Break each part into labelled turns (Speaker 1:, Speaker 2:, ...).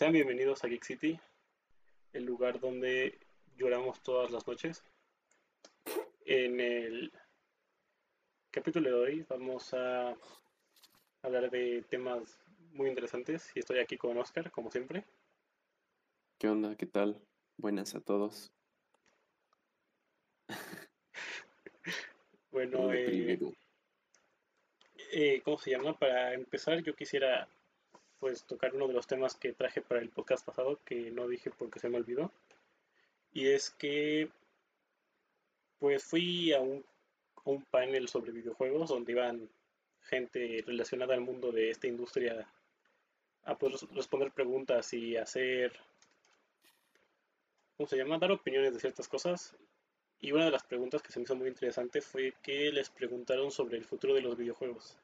Speaker 1: Sean bienvenidos a Geek City, el lugar donde lloramos todas las noches. En el capítulo de hoy vamos a hablar de temas muy interesantes y estoy aquí con Oscar, como siempre.
Speaker 2: ¿Qué onda? ¿Qué tal? Buenas a todos.
Speaker 1: bueno, eh, eh, ¿cómo se llama? Para empezar, yo quisiera pues tocar uno de los temas que traje para el podcast pasado que no dije porque se me olvidó. Y es que pues fui a un, un panel sobre videojuegos donde iban gente relacionada al mundo de esta industria a poder responder preguntas y hacer ¿cómo se llama? dar opiniones de ciertas cosas. Y una de las preguntas que se me hizo muy interesante fue que les preguntaron sobre el futuro de los videojuegos.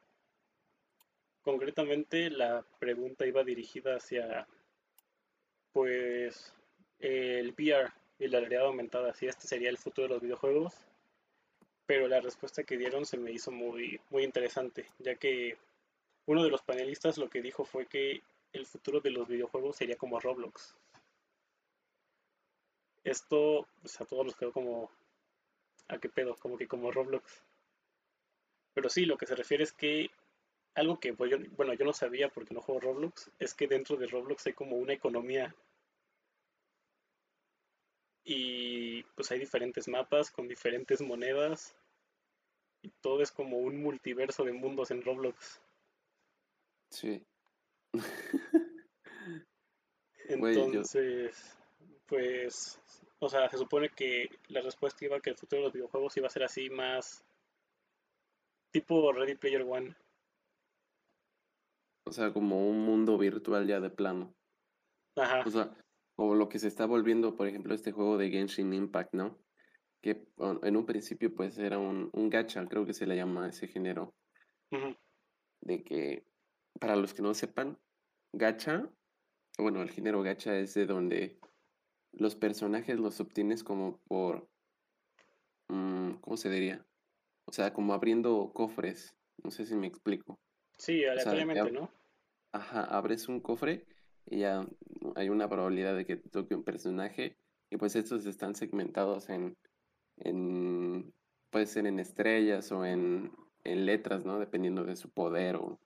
Speaker 1: Concretamente la pregunta iba dirigida hacia pues el VR y la realidad aumentada, si este sería el futuro de los videojuegos. Pero la respuesta que dieron se me hizo muy, muy interesante, ya que uno de los panelistas lo que dijo fue que el futuro de los videojuegos sería como Roblox. Esto pues, a todos nos quedó como... ¿A qué pedo? Como que como Roblox. Pero sí, lo que se refiere es que algo que pues, yo, bueno, yo no sabía porque no juego Roblox, es que dentro de Roblox hay como una economía. Y pues hay diferentes mapas con diferentes monedas. Y todo es como un multiverso de mundos en Roblox.
Speaker 2: Sí.
Speaker 1: Entonces, pues, o sea, se supone que la respuesta iba que el futuro de los videojuegos iba a ser así más tipo Ready Player One.
Speaker 2: O sea, como un mundo virtual ya de plano.
Speaker 1: Ajá.
Speaker 2: O sea, como lo que se está volviendo, por ejemplo, este juego de Genshin Impact, ¿no? Que en un principio pues era un, un gacha, creo que se le llama ese género. De que, para los que no sepan, gacha, bueno, el género gacha es de donde los personajes los obtienes como por, mm, ¿cómo se diría? O sea, como abriendo cofres. No sé si me explico.
Speaker 1: Sí, aleatoriamente, ¿no?
Speaker 2: Ajá, abres un cofre y ya hay una probabilidad de que te toque un personaje y pues estos están segmentados en, en puede ser en estrellas o en, en letras, ¿no? Dependiendo de su poder o,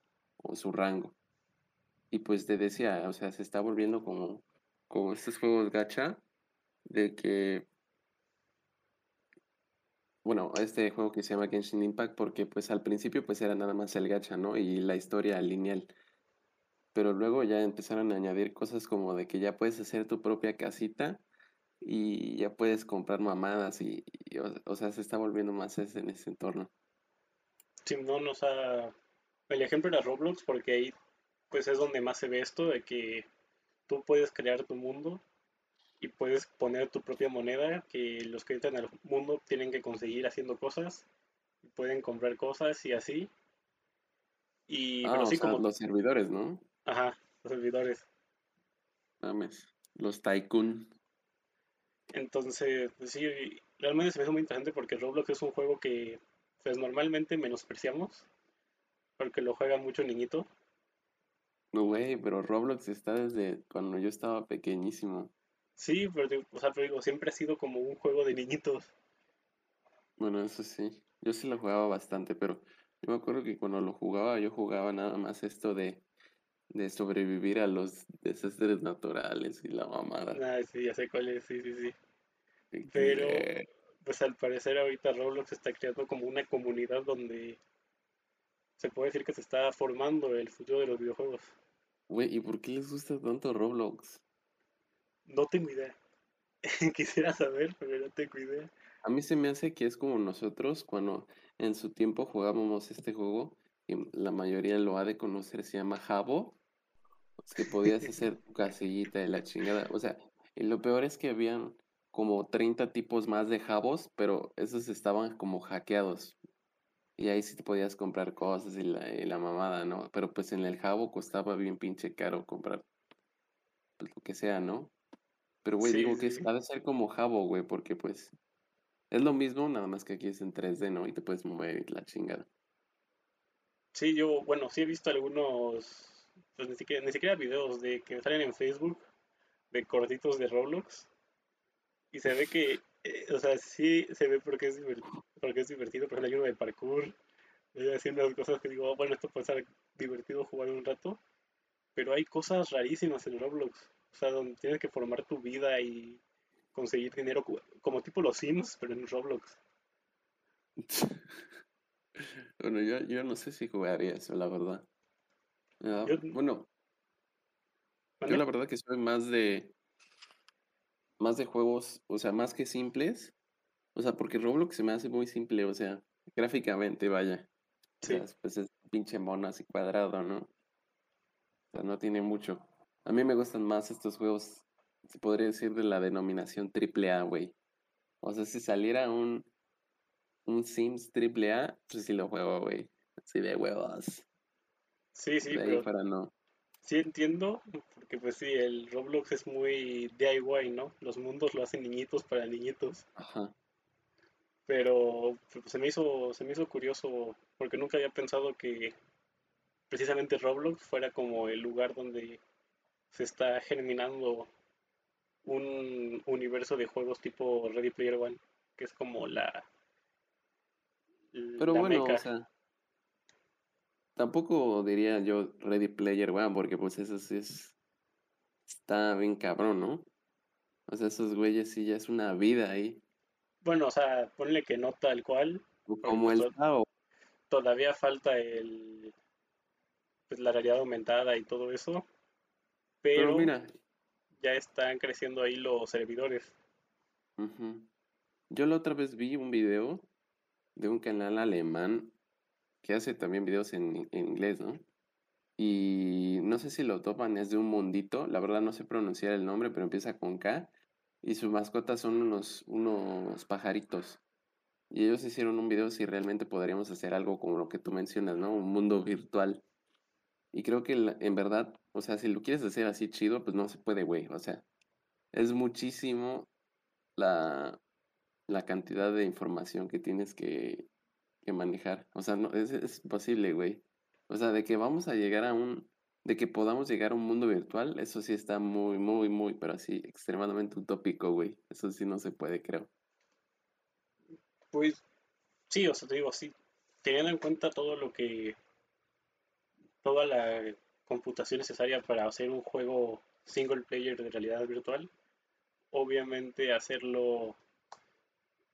Speaker 2: su rango. Y pues te decía, o sea, se está volviendo como, como estos juegos gacha de que bueno, este juego que se llama Genshin Impact porque pues al principio pues era nada más el gacha, ¿no? Y la historia lineal. Pero luego ya empezaron a añadir cosas como de que ya puedes hacer tu propia casita y ya puedes comprar mamadas y, o, sea, se está volviendo más ese, en ese entorno.
Speaker 1: Sí, no, no, o sea, el ejemplo era Roblox porque ahí pues es donde más se ve esto de que tú puedes crear tu mundo y puedes poner tu propia moneda que los que entran al mundo tienen que conseguir haciendo cosas y pueden comprar cosas y así. Y
Speaker 2: ah, como los servidores, ¿no?
Speaker 1: Ajá, los servidores.
Speaker 2: Mames, los tycoon.
Speaker 1: Entonces, pues sí, realmente se me hace muy interesante porque Roblox es un juego que pues normalmente menospreciamos porque lo juega mucho niñito.
Speaker 2: No, güey, pero Roblox está desde cuando yo estaba pequeñísimo.
Speaker 1: Sí, pero, o sea, pero digo, siempre ha sido como un juego de niñitos.
Speaker 2: Bueno, eso sí. Yo sí lo jugaba bastante, pero yo me acuerdo que cuando lo jugaba, yo jugaba nada más esto de, de sobrevivir a los desastres naturales y la mamada.
Speaker 1: Ah, sí, ya sé cuál es, sí, sí, sí. Pero, pues al parecer ahorita Roblox está creando como una comunidad donde se puede decir que se está formando el futuro de los videojuegos.
Speaker 2: Güey, ¿y por qué les gusta tanto Roblox?
Speaker 1: No tengo idea. Quisiera saber, pero no tengo idea.
Speaker 2: A mí se me hace que es como nosotros cuando en su tiempo jugábamos este juego, y la mayoría lo ha de conocer, se llama Jabo, que podías hacer tu casillita de la chingada. O sea, y lo peor es que habían como 30 tipos más de jabos, pero esos estaban como hackeados. Y ahí sí te podías comprar cosas y la, y la mamada, ¿no? Pero pues en el jabo costaba bien pinche caro comprar pues, lo que sea, ¿no? Pero, güey, digo que ha de ser como Jabo, güey, porque pues es lo mismo, nada más que aquí es en 3D, ¿no? Y te puedes mover la chingada.
Speaker 1: Sí, yo, bueno, sí he visto algunos pues ni siquiera, ni siquiera videos de que salen en Facebook de cortitos de Roblox y se ve que, eh, o sea, sí se ve porque es divertido, porque es divertido, por ejemplo hay uno de parkour, haciendo unas cosas que digo, oh, bueno, esto puede ser divertido jugar un rato, pero hay cosas rarísimas en Roblox, o sea, donde tienes que formar tu vida y conseguir dinero como tipo los Sims, pero en Roblox.
Speaker 2: Bueno, yo, yo no sé si jugaría eso, la verdad. Ah, bueno, yo la verdad que soy más de más de juegos, o sea, más que simples. O sea, porque Roblox se me hace muy simple, o sea, gráficamente, vaya. Sí. pues es pinche mono así cuadrado, ¿no? O sea, no tiene mucho. A mí me gustan más estos juegos, se podría decir de la denominación AAA, güey. O sea, si saliera un, un Sims AAA, pues sí lo juego, güey. Así de huevos.
Speaker 1: Sí, sí, pero para no. Sí entiendo, porque pues sí, el Roblox es muy DIY, ¿no? Los mundos lo hacen niñitos para niñitos. Ajá. Pero pues, se me hizo se me hizo curioso porque nunca había pensado que precisamente Roblox fuera como el lugar donde se está germinando un universo de juegos tipo Ready Player One, que es como la
Speaker 2: pero bueno, o sea, tampoco diría yo Ready Player One, porque pues eso sí es, está bien cabrón, ¿no? O sea, esos güeyes sí ya es una vida ahí.
Speaker 1: Bueno, o sea, ponle que no tal cual.
Speaker 2: Como el
Speaker 1: Todavía falta el pues la realidad aumentada y todo eso. Pero, mira, ya están creciendo ahí los servidores.
Speaker 2: Yo la otra vez vi un video de un canal alemán que hace también videos en, inglés, ¿no? Y no sé si lo topan, es de un mundito, la verdad no sé pronunciar el nombre, pero empieza con K, y su mascota son unos, unos pajaritos. Y ellos hicieron un video si realmente podríamos hacer algo como lo que tú mencionas, ¿no? Un mundo virtual. Y creo que en verdad, o sea, si lo quieres hacer así chido, pues no se puede, güey. O sea, es muchísimo la, la cantidad de información que tienes que, manejar. O sea, no, es, es imposible, güey. O sea, de que vamos a llegar a un, de que podamos llegar a un mundo virtual, eso sí está muy, muy, muy, pero así, extremadamente utópico, güey. Eso sí no se puede, creo.
Speaker 1: Pues sí, o sea, te digo, sí, teniendo en cuenta todo lo que, toda la computación necesaria para hacer un juego single player de realidad virtual, obviamente hacerlo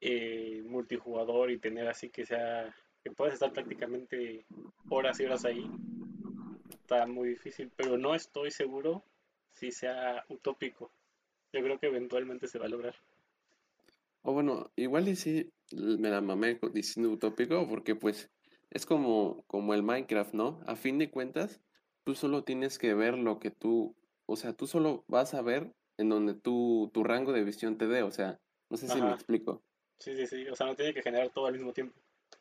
Speaker 1: eh, multijugador y tener así que sea que puedas estar prácticamente horas y horas ahí está muy difícil pero no estoy seguro si sea utópico. Yo creo que eventualmente se va a lograr.
Speaker 2: O bueno igual y si me la mamé diciendo utópico porque pues es como como el Minecraft no a fin de cuentas tú solo tienes que ver lo que tú o sea tú solo vas a ver en donde tú, tu rango de visión te dé o sea no sé si me explico
Speaker 1: Sí, sí, sí. O sea, no tiene que generar todo al mismo tiempo.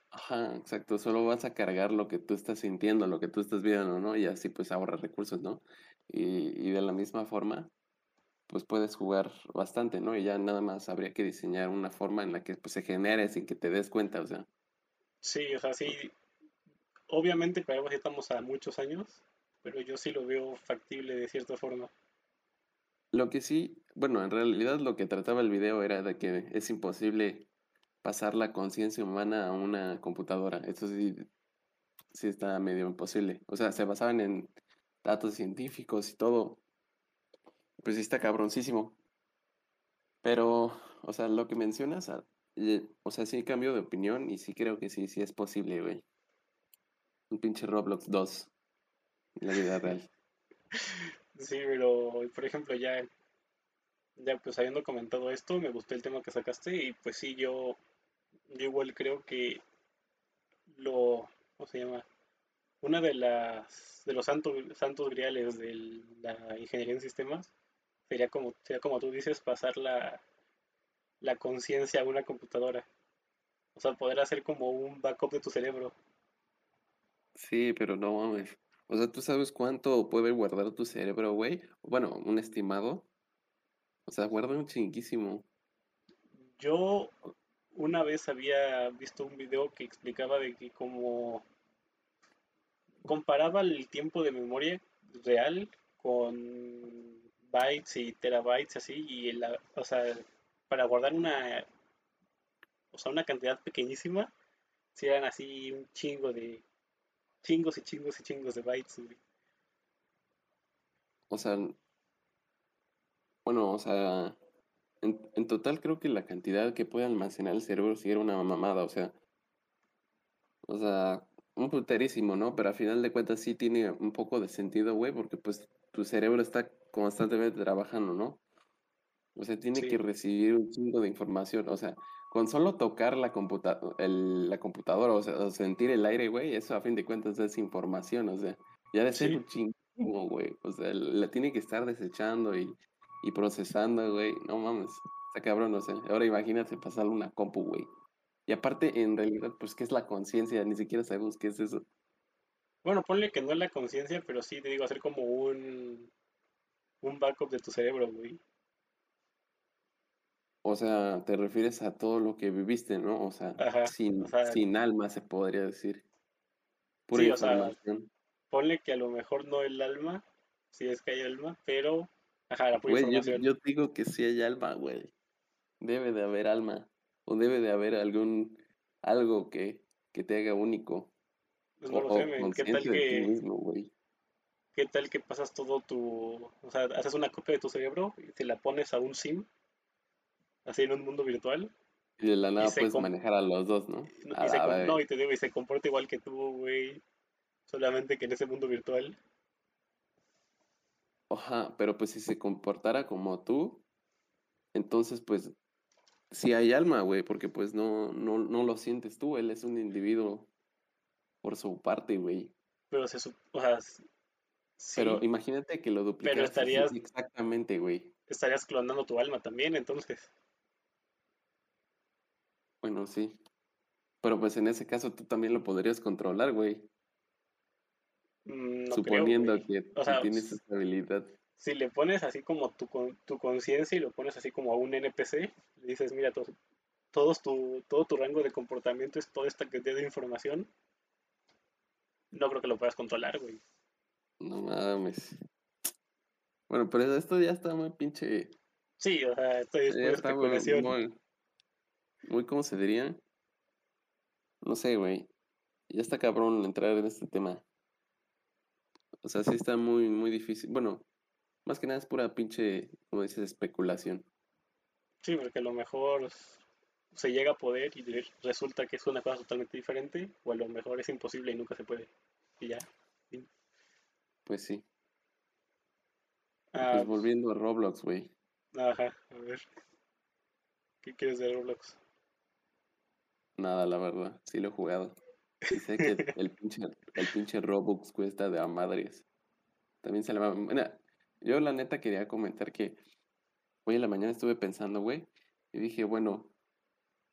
Speaker 2: Ajá, exacto. Solo vas a cargar lo que tú estás sintiendo, lo que tú estás viendo, ¿no? Y así pues ahorras recursos, ¿no? Y, y de la misma forma, pues puedes jugar bastante, ¿no? Y ya nada más habría que diseñar una forma en la que pues, se genere sin que te des cuenta, o sea.
Speaker 1: Sí, o sea, sí. Obviamente, para algo estamos a muchos años, pero yo sí lo veo factible de cierta forma.
Speaker 2: Lo que sí, bueno, en realidad lo que trataba el video era de que es imposible pasar la conciencia humana a una computadora. Eso sí, sí está medio imposible. O sea, se basaban en datos científicos y todo. Pues sí está cabroncísimo. Pero, o sea, lo que mencionas, ah, o sea, sí cambio de opinión y sí creo que sí, sí es posible, güey. Un pinche Roblox 2 en la vida real.
Speaker 1: Sí, pero por ejemplo ya, ya pues habiendo comentado esto, me gustó el tema que sacaste y pues sí, yo, igual creo que lo, ¿cómo se llama? Una de las de los santos, santos griales de la ingeniería en sistemas sería como, sería como tú dices, pasar la, la conciencia a una computadora. O sea, poder hacer como un backup de tu cerebro.
Speaker 2: Sí, pero no mames. O sea, ¿tú sabes cuánto puede guardar tu cerebro, güey? Bueno, un estimado. O sea, guarda un chinguísimo.
Speaker 1: Yo una vez había visto un video que explicaba de que como comparaba el tiempo de memoria real con bytes y terabytes así y la, o sea, para guardar una o sea, una cantidad pequeñísima, si eran así un chingo de chingos y chingos y chingos de bytes.
Speaker 2: O sea, bueno, o sea, en, en, total creo que la cantidad que puede almacenar el cerebro sí era una mamada, o sea, o sea, un puterísimo, ¿no? Pero a final de cuentas sí tiene un poco de sentido, güey, porque pues tu cerebro está constantemente trabajando, ¿no? O sea, tiene que recibir un chingo de información, o sea, con solo tocar la, computa la computadora, o sea, sentir el aire, güey, eso a fin de cuentas es información, o sea, ya de ser un chingo, güey, o sea, la tiene que estar desechando y y procesando, güey. No mames, está cabrón, no sé. Ahora imagínate pasarle una compu, güey. Y aparte, en realidad, pues, ¿qué es la conciencia? Ni siquiera sabemos qué es eso.
Speaker 1: Bueno, ponle que no es la conciencia, pero sí te digo, hacer como un, un backup de tu cerebro, güey.
Speaker 2: O sea, te refieres a todo lo que viviste, ¿no? O sea, sin, sin alma se podría decir.
Speaker 1: Pura sí, o sea, ponle que a lo mejor no el alma, si es que hay alma, pero Ajá,
Speaker 2: yo, digo que sí hay alma, güey. Debe de haber alma. O debe de haber algún algo que, que te haga único. Pues no lo sé,
Speaker 1: ¿Qué tal que. ¿Qué tal que pasas todo tu. O sea, haces una copia de tu cerebro y te la pones a un SIM? Así en un mundo virtual.
Speaker 2: Y de la nada puedes manejar a los dos, ¿no?
Speaker 1: Y se, no, y te digo, y se comporta igual que tú, güey. Solamente que en ese mundo virtual.
Speaker 2: Ajá, pero pues si se comportara como tú, entonces pues sí hay alma, güey, porque pues no, no, no lo sientes tú, él es un individuo por su parte, güey.
Speaker 1: Pero se o sea,
Speaker 2: Pero imagínate que lo duplicas
Speaker 1: pero estarías,
Speaker 2: exactamente, güey.
Speaker 1: Estarías clonando tu alma también, entonces.
Speaker 2: Bueno, sí. Pero pues en ese caso tú también lo podrías controlar, güey. Mm, Suponiendo que tienes esa habilidad.
Speaker 1: Si le pones así como tu, tu conciencia y lo pones así como a un NPC, le dices, mira, todo, todos tu, todo tu rango de comportamiento es toda esta cantidad de información, no creo que lo puedas controlar, güey.
Speaker 2: No mames. Bueno, pero esto ya está muy pinche.
Speaker 1: Sí, o sea, esto es especulación.
Speaker 2: Muy, muy, ¿cómo se diría? No sé, güey. Ya está cabrón entrar en este tema. O sea, sí está muy, muy difícil. Bueno, más que nada es pura pinche, como dices, especulación.
Speaker 1: Sí, porque a lo mejor se llega a poder y resulta que es una cosa totalmente diferente, o a lo mejor es imposible y nunca se puede. Y ya.
Speaker 2: Pues sí. Ah, pues volviendo a Roblox, güey.
Speaker 1: Ajá, a ver. ¿Qué quieres de Roblox?
Speaker 2: Nada, la verdad, sí lo he jugado. Y sé que el pinche, el pinche Robux cuesta de a madres. También se le va. Bueno, yo la neta quería comentar que hoy en la mañana estuve pensando, güey, y dije, bueno,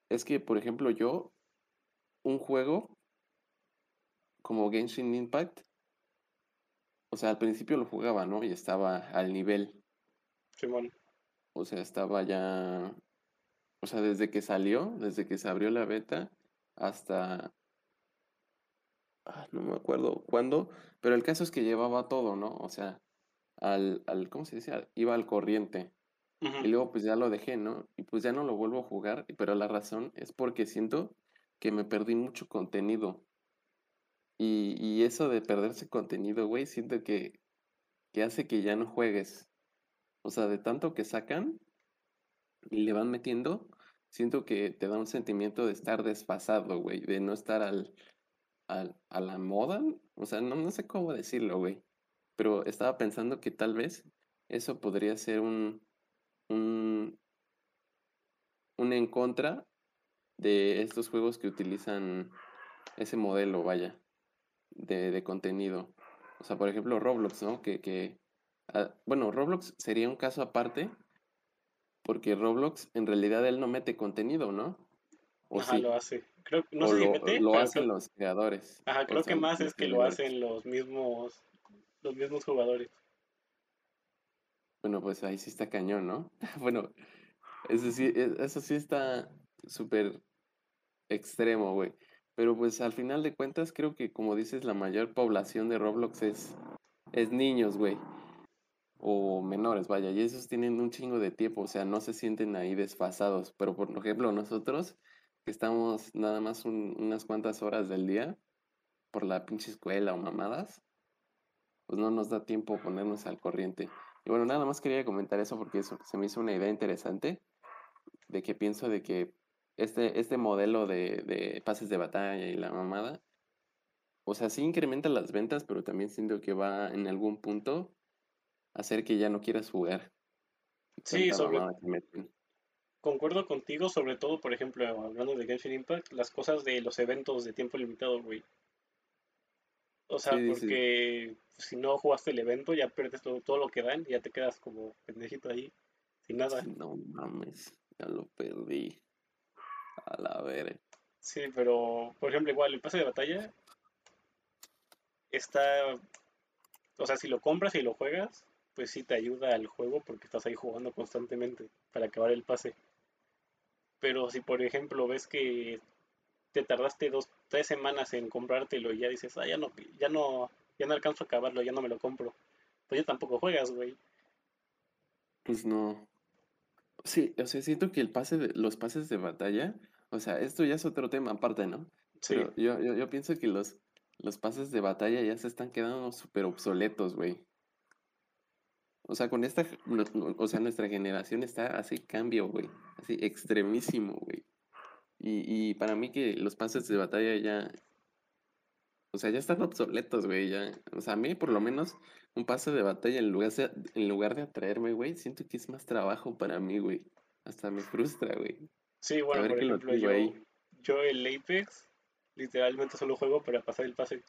Speaker 2: es que, por ejemplo, yo, un juego como Genshin Impact, o sea, al principio lo jugaba, ¿no? Y estaba al nivel. O sea, estaba ya. O sea, desde que salió, desde que se abrió la beta, hasta Ah, no me acuerdo cuándo, pero el caso es que llevaba todo, ¿no? O sea, al, al ¿cómo se dice? Iba al corriente. Y luego pues ya lo dejé, ¿no? Y pues ya no lo vuelvo a jugar, pero la razón es porque siento que me perdí mucho contenido. Y, y eso de perderse contenido, güey, siento que, que hace que ya no juegues. O sea, de tanto que sacan y le van metiendo, siento que te da un sentimiento de estar desfasado, güey, de no estar al, a, la moda, o sea, no, no sé cómo decirlo, güey, pero estaba pensando que tal vez eso podría ser un, un, un en contra de estos juegos que utilizan ese modelo, vaya, de, de contenido. O sea, por ejemplo, Roblox, ¿no? Que, que ah, bueno, Roblox sería un caso aparte, porque Roblox en realidad él no mete contenido, ¿no?
Speaker 1: ¿O Ajá, lo hace. Creo, no
Speaker 2: lo, hacen los creadores.
Speaker 1: Ajá, creo que más es que lo hacen los mismos, los mismos jugadores.
Speaker 2: Bueno, pues ahí sí está cañón, ¿no? bueno, eso sí, e, eso sí está súper extremo, güey. Pero pues al final de cuentas creo que como dices, la mayor población de Roblox es, es niños, güey. O menores, vaya. Y esos tienen un chingo de tiempo, o sea, no se sienten ahí desfasados. Pero por ejemplo, nosotros, que estamos nada más unas cuantas horas del día por la pinche escuela o mamadas, pues no nos da tiempo ponernos al corriente. Y bueno, nada más quería comentar eso porque se me hizo una idea interesante de que pienso de que este, este modelo de, de pases de batalla y la mamada, o sea, sí incrementa las ventas, pero también siento que va en algún punto hacer que ya no quieras jugar.
Speaker 1: Sí, sobre... Concuerdo contigo, sobre todo, por ejemplo, hablando de Genshin Impact, las cosas de los eventos de tiempo limitado, güey. O sea, porque si no jugaste el evento, ya pierdes todo, todo, lo que dan y ya te quedas como pendejito ahí, sin nada.
Speaker 2: No mames, ya lo perdí. A la ver.
Speaker 1: Sí, pero, por ejemplo, igual el pase de batalla está. O sea, si lo compras y lo juegas, pues sí te ayuda al juego porque estás ahí jugando constantemente para acabar el pase. Pero si, por ejemplo, ves que te tardaste dos, tres semanas en comprártelo y ya dices, ah, ya no, ya no, ya no alcanzo a acabarlo, ya no me lo compro. Pues ya tampoco juegas, güey.
Speaker 2: Pues no. Sí, o sea, siento que el pase de, los pases de batalla, o sea, esto ya es otro tema aparte, ¿no? Sí. Pero yo, yo, yo pienso que los, los pases de batalla ya se están quedando súper obsoletos, güey. O sea, con esta, o sea, nuestra generación está así cambio, güey. Así extremísimo, güey. Y, y para mí que los pases de batalla ya, o sea, ya están obsoletos, güey, ya. O sea, a mí por lo menos un pase de batalla en lugar de, en lugar de atraerme, güey, siento que es más trabajo para mí, güey. Hasta me frustra, güey.
Speaker 1: Sí, bueno, por ejemplo, yo, yo el Apex literalmente solo juego para pasar el pase.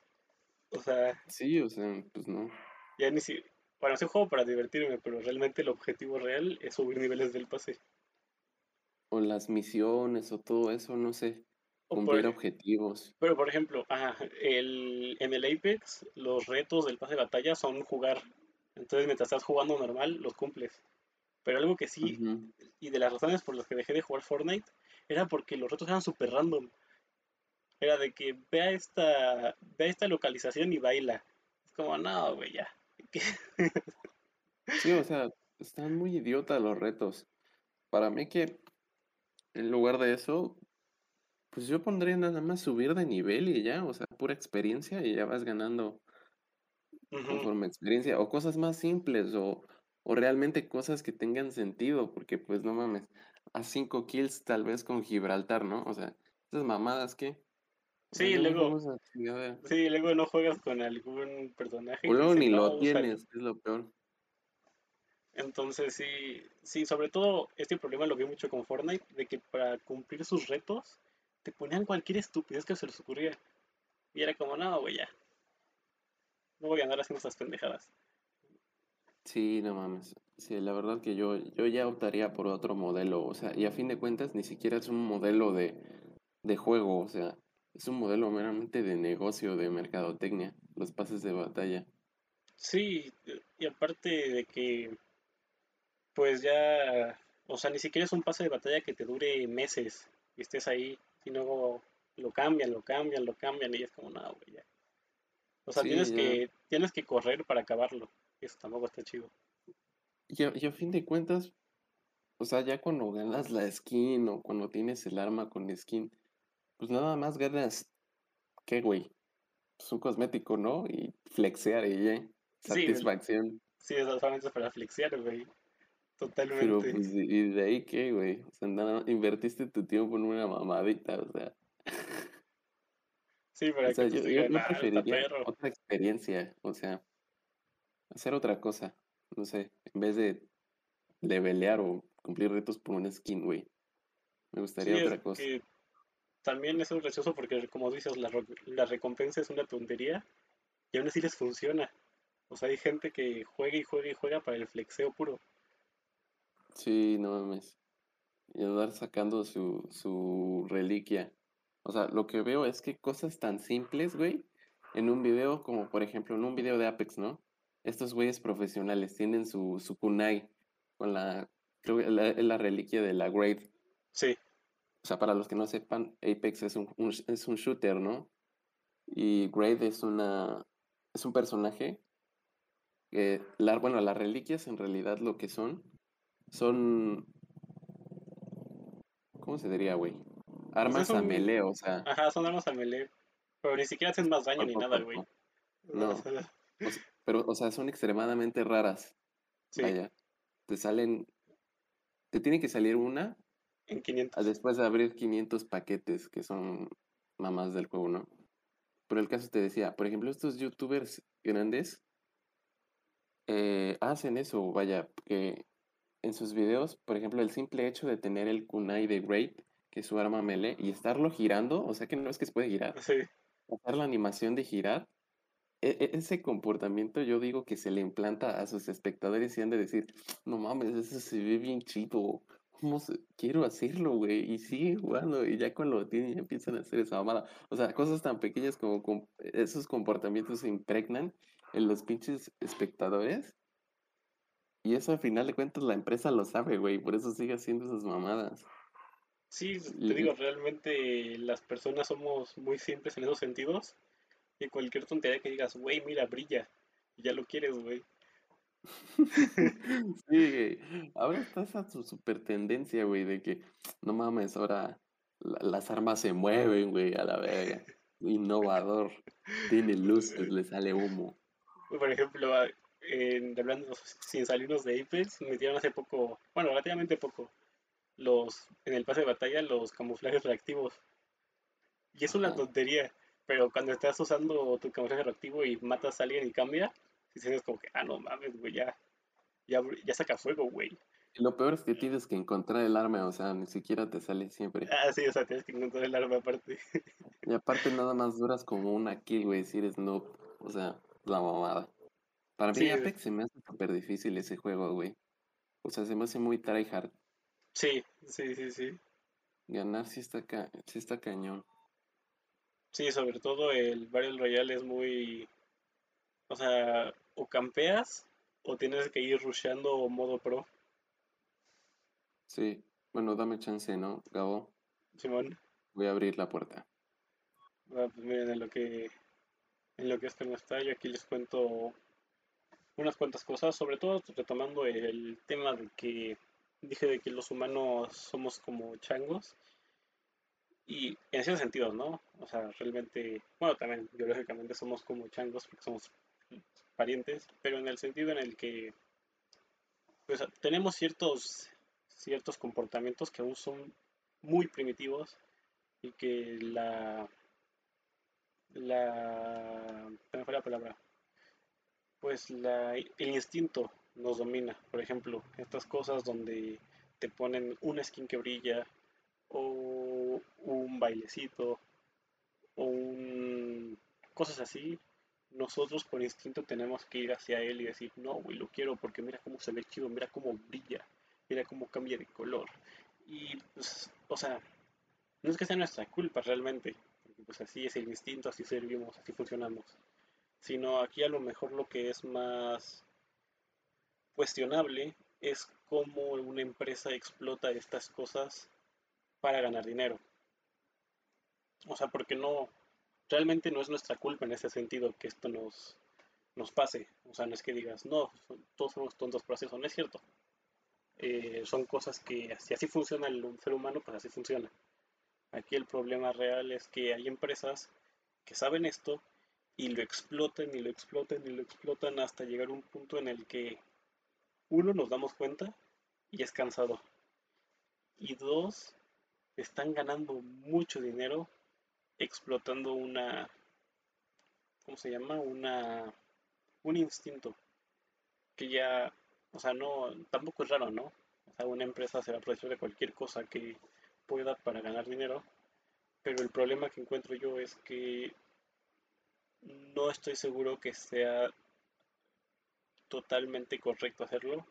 Speaker 1: O sea...
Speaker 2: Sí, o sea, pues no.
Speaker 1: Ya ni si... Bueno, sí juego para divertirme, pero realmente el objetivo real es subir niveles del pase.
Speaker 2: O las misiones o todo eso, no sé. Cumplir objetivos.
Speaker 1: Pero por ejemplo, el, en el Apex los retos del pase de batalla son jugar. Entonces mientras estás jugando normal, los cumples. Pero algo que sí, y de las razones por las que dejé de jugar Fortnite, era porque los retos eran súper random. Era de que vea esta, vea esta localización y baila. Es como, no, güey, ya.
Speaker 2: Sí, o sea, están muy idiotas los retos. Para mí que en lugar de eso, pues yo pondría nada más subir de nivel y ya, o sea, pura experiencia y ya vas ganando conforme experiencia. O cosas más simples o, o realmente cosas que tengan sentido, porque pues no mames, a cinco kills tal vez con Gibraltar, ¿no? O sea, esas mamadas que...
Speaker 1: Sí, luego, sí, luego no juegas con algún personaje.
Speaker 2: O luego ni lo tienes, es lo peor.
Speaker 1: Entonces sí, sí, sobre todo este problema lo vi mucho con Fortnite, de que para cumplir sus retos te ponían cualquier estupidez que se les ocurría. Y era como, no, güey, ya. No voy a andar haciendo esas pendejadas.
Speaker 2: Sí, no mames. Sí, la verdad que yo, yo ya optaría por otro modelo. O sea, y a fin de cuentas ni siquiera es un modelo de, de juego. O sea, es un modelo meramente de negocio, de mercadotecnia. Los pases de batalla.
Speaker 1: Sí, y aparte de que, pues ya, o sea, ni siquiera es un pase de batalla que te dure meses y estés ahí y luego lo cambian, lo cambian, lo cambian y es como, nada, güey, ya. O sea, tienes, que, tienes que correr para acabarlo. Eso tampoco está chido.
Speaker 2: Y a, fin de cuentas, o sea, ya cuando ganas la skin o cuando tienes el arma con skin, pues nada más ganas, ¿qué, güey? Pues un cosmético, ¿no? Y flexear y ya. Satisfacción.
Speaker 1: Sí, sí solamente para flexear, güey. Totalmente.
Speaker 2: Pero pues, ¿y de ahí qué, güey? O sea, nada, invertiste tu tiempo en una mamadita, o sea.
Speaker 1: Sí, pero o sea, yo, yo,
Speaker 2: preferiría otra experiencia, o sea, hacer otra cosa, no sé, en vez de levelear o cumplir retos por una skin, güey. Me gustaría otra cosa.
Speaker 1: También es gracioso porque, como dices, la, la recompensa es una tontería y aún así les funciona. O sea, hay gente que juega y juega y juega para el flexeo puro.
Speaker 2: Sí, no mames. Y andar sacando su, su reliquia. O sea, lo que veo es que cosas tan simples, güey, en un video, como por ejemplo en un video de Apex, ¿no? Estos güeyes profesionales tienen su, su kunai con la, creo que la, es la reliquia de la Grade.
Speaker 1: Sí.
Speaker 2: O sea, para los que no sepan, Apex es un, es un shooter, ¿no? Y Grade es una, es un personaje la, bueno, las reliquias en realidad lo que son, son, ¿cómo se diría, güey?
Speaker 1: Pues
Speaker 2: Armas a melee, o sea,
Speaker 1: Ajá, son armas a melee. Pero ni siquiera hacen más daño ni nada, güey.
Speaker 2: No.
Speaker 1: O sea,
Speaker 2: pero, o sea, son extremadamente raras.
Speaker 1: sí,
Speaker 2: Vaya, te salen, te tiene que salir una
Speaker 1: en
Speaker 2: a
Speaker 1: 500.
Speaker 2: después de abrir 500 paquetes que son mamás del juego, ¿no? Pero el caso te decía, por ejemplo, estos youtubers grandes eh, hacen eso, vaya, que en sus videos, por ejemplo, el simple hecho de tener el kunai de Grape, que es su arma melee, y estarlo girando, o sea que no es que se puede girar,
Speaker 1: Sí,
Speaker 2: hacer la animación de girar, e- e- ese comportamiento yo digo que se le implanta a sus espectadores y han de decir, no mames, eso se ve bien chido, ¿cómo se- quiero hacerlo, güey? Y siguen jugando y ya cuando lo tienen ya empiezan a hacer esa mamada. O sea, cosas tan pequeñas como com- esos comportamientos se impregnan en los pinches espectadores y eso al final de cuentas la empresa lo sabe, güey, por eso sigue haciendo esas mamadas.
Speaker 1: sí, te
Speaker 2: Y-
Speaker 1: digo, realmente las personas somos muy simples en esos sentidos. Y cualquier tontería que digas, güey, mira, brilla. Y ya lo quieres, güey.
Speaker 2: Sí. Ahora está esa su super tendencia, güey, de que no mames, ahora la- las armas se mueven, güey, a la verga. Innovador. Tiene luces, le sale humo.
Speaker 1: Por ejemplo, a- en, hablando sin salirnos de Apex, metieron hace poco, bueno, relativamente poco, los en el pase de batalla los camuflajes reactivos. Y es una tontería, pero cuando estás usando tu camuflaje reactivo y matas a alguien y cambia, si sientes como que, ah, no mames, güey, ya, ya, ya saca fuego, güey.
Speaker 2: Lo peor es que tienes que encontrar el arma, o sea, ni siquiera te sale siempre.
Speaker 1: Ah, sí, o sea, tienes que encontrar el arma aparte.
Speaker 2: Y aparte nada más duras como una kill, güey, si eres noob. O sea, la mamada. Para mí
Speaker 1: Sí,
Speaker 2: Apex se me hace súper difícil ese juego, güey. O sea, se me hace muy tryhard.
Speaker 1: sí, sí, sí, sí.
Speaker 2: Ganar sí está, ca sí está cañón.
Speaker 1: Sí, sobre todo el Battle Royale es muy, o sea, o campeas o tienes que ir rusheando modo pro,
Speaker 2: Sí, bueno, dame chance, ¿no, Gabo?
Speaker 1: Simón.
Speaker 2: Voy a abrir la puerta.
Speaker 1: Ah, pues miren, en lo que en lo que esto no está, yo aquí les cuento unas cuantas cosas, sobre todo retomando el tema de que dije de que los humanos somos como changos y en cierto sentido, ¿no? O sea, realmente, bueno, también biológicamente somos como changos porque somos parientes, pero en el sentido en el que pues tenemos ciertos ciertos comportamientos que aún son muy primitivos y que la la me fue la palabra pues la, el instinto nos domina. Por ejemplo estas cosas donde te ponen una skin que brilla o un bailecito o un cosas así nosotros por instinto tenemos que ir hacia él y decir no güey lo quiero porque mira cómo se ve chido mira cómo brilla mira cómo cambia de color y pues o sea no es que sea nuestra culpa realmente porque pues así es el instinto así servimos así funcionamos sino aquí a lo mejor lo que es más cuestionable es cómo una empresa explota estas cosas para ganar dinero. O sea, porque no, realmente no es nuestra culpa en ese sentido que esto nos, nos pase. O sea, no es que digas, no, todos somos tontos por hacer eso, no es cierto. Eh, son cosas que si así funciona el ser humano, pues así funciona. Aquí el problema real es que hay empresas que saben esto y lo explotan y lo explotan y lo explotan hasta llegar a un punto en el que uno nos damos cuenta y es cansado. Y dos, están ganando mucho dinero explotando una, ¿cómo se llama? Una, un instinto que ya, o sea, no, tampoco es raro, ¿no? O sea, una empresa se va a aprovechar de cualquier cosa que pueda para ganar dinero, pero el problema que encuentro yo es que no estoy seguro que sea totalmente correcto hacerlo.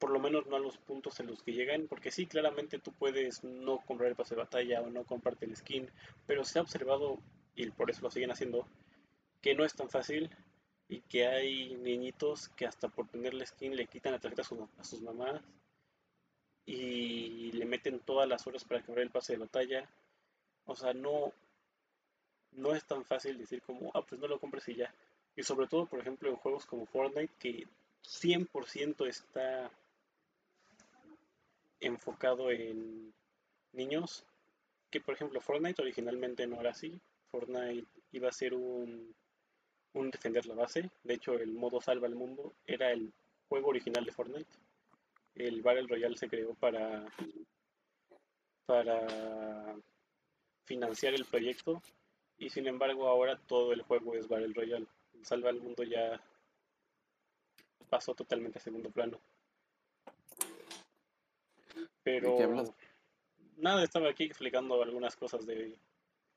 Speaker 1: Por lo menos no a los puntos en los que llegan, porque sí, claramente tú puedes no comprar el pase de batalla o no comprarte el skin, pero se ha observado, y por eso lo siguen haciendo, que no es tan fácil y que hay niñitos que hasta por tener la skin le quitan la tarjeta a, su- a sus mamás y le meten todas las horas para comprar el pase de batalla. O sea, no, no es tan fácil decir como, ah, pues no lo compres y ya. Y sobre todo, por ejemplo, en juegos como Fortnite, que 100% está enfocado en niños, que por ejemplo Fortnite originalmente no era así. Fortnite iba a ser un, un defender la base. De hecho, el modo salva el mundo era el juego original de Fortnite. El Battle Royale se creó para para financiar el proyecto y sin embargo ahora todo el juego es Battle Royale. Salva el mundo ya pasó totalmente a segundo plano. Pero nada, estaba aquí explicando algunas cosas de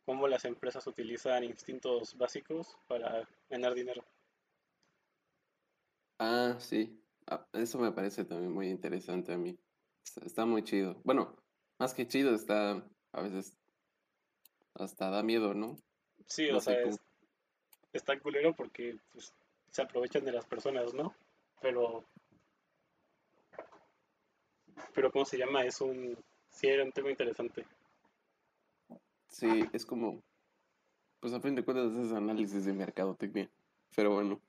Speaker 1: cómo las empresas utilizan instintos básicos para ganar dinero.
Speaker 2: Ah, sí. Ah, eso me parece también muy interesante a mí. Está, muy chido. Bueno, más que chido, está a veces hasta da miedo, ¿no?
Speaker 1: Sí, o sea, está culero porque pues, se aprovechan de las personas, ¿no? Pero, pero ¿cómo se llama? Es un, sí, era un tema interesante.
Speaker 2: Sí, es como, pues a fin de cuentas es análisis de mercadotecnia, pero bueno.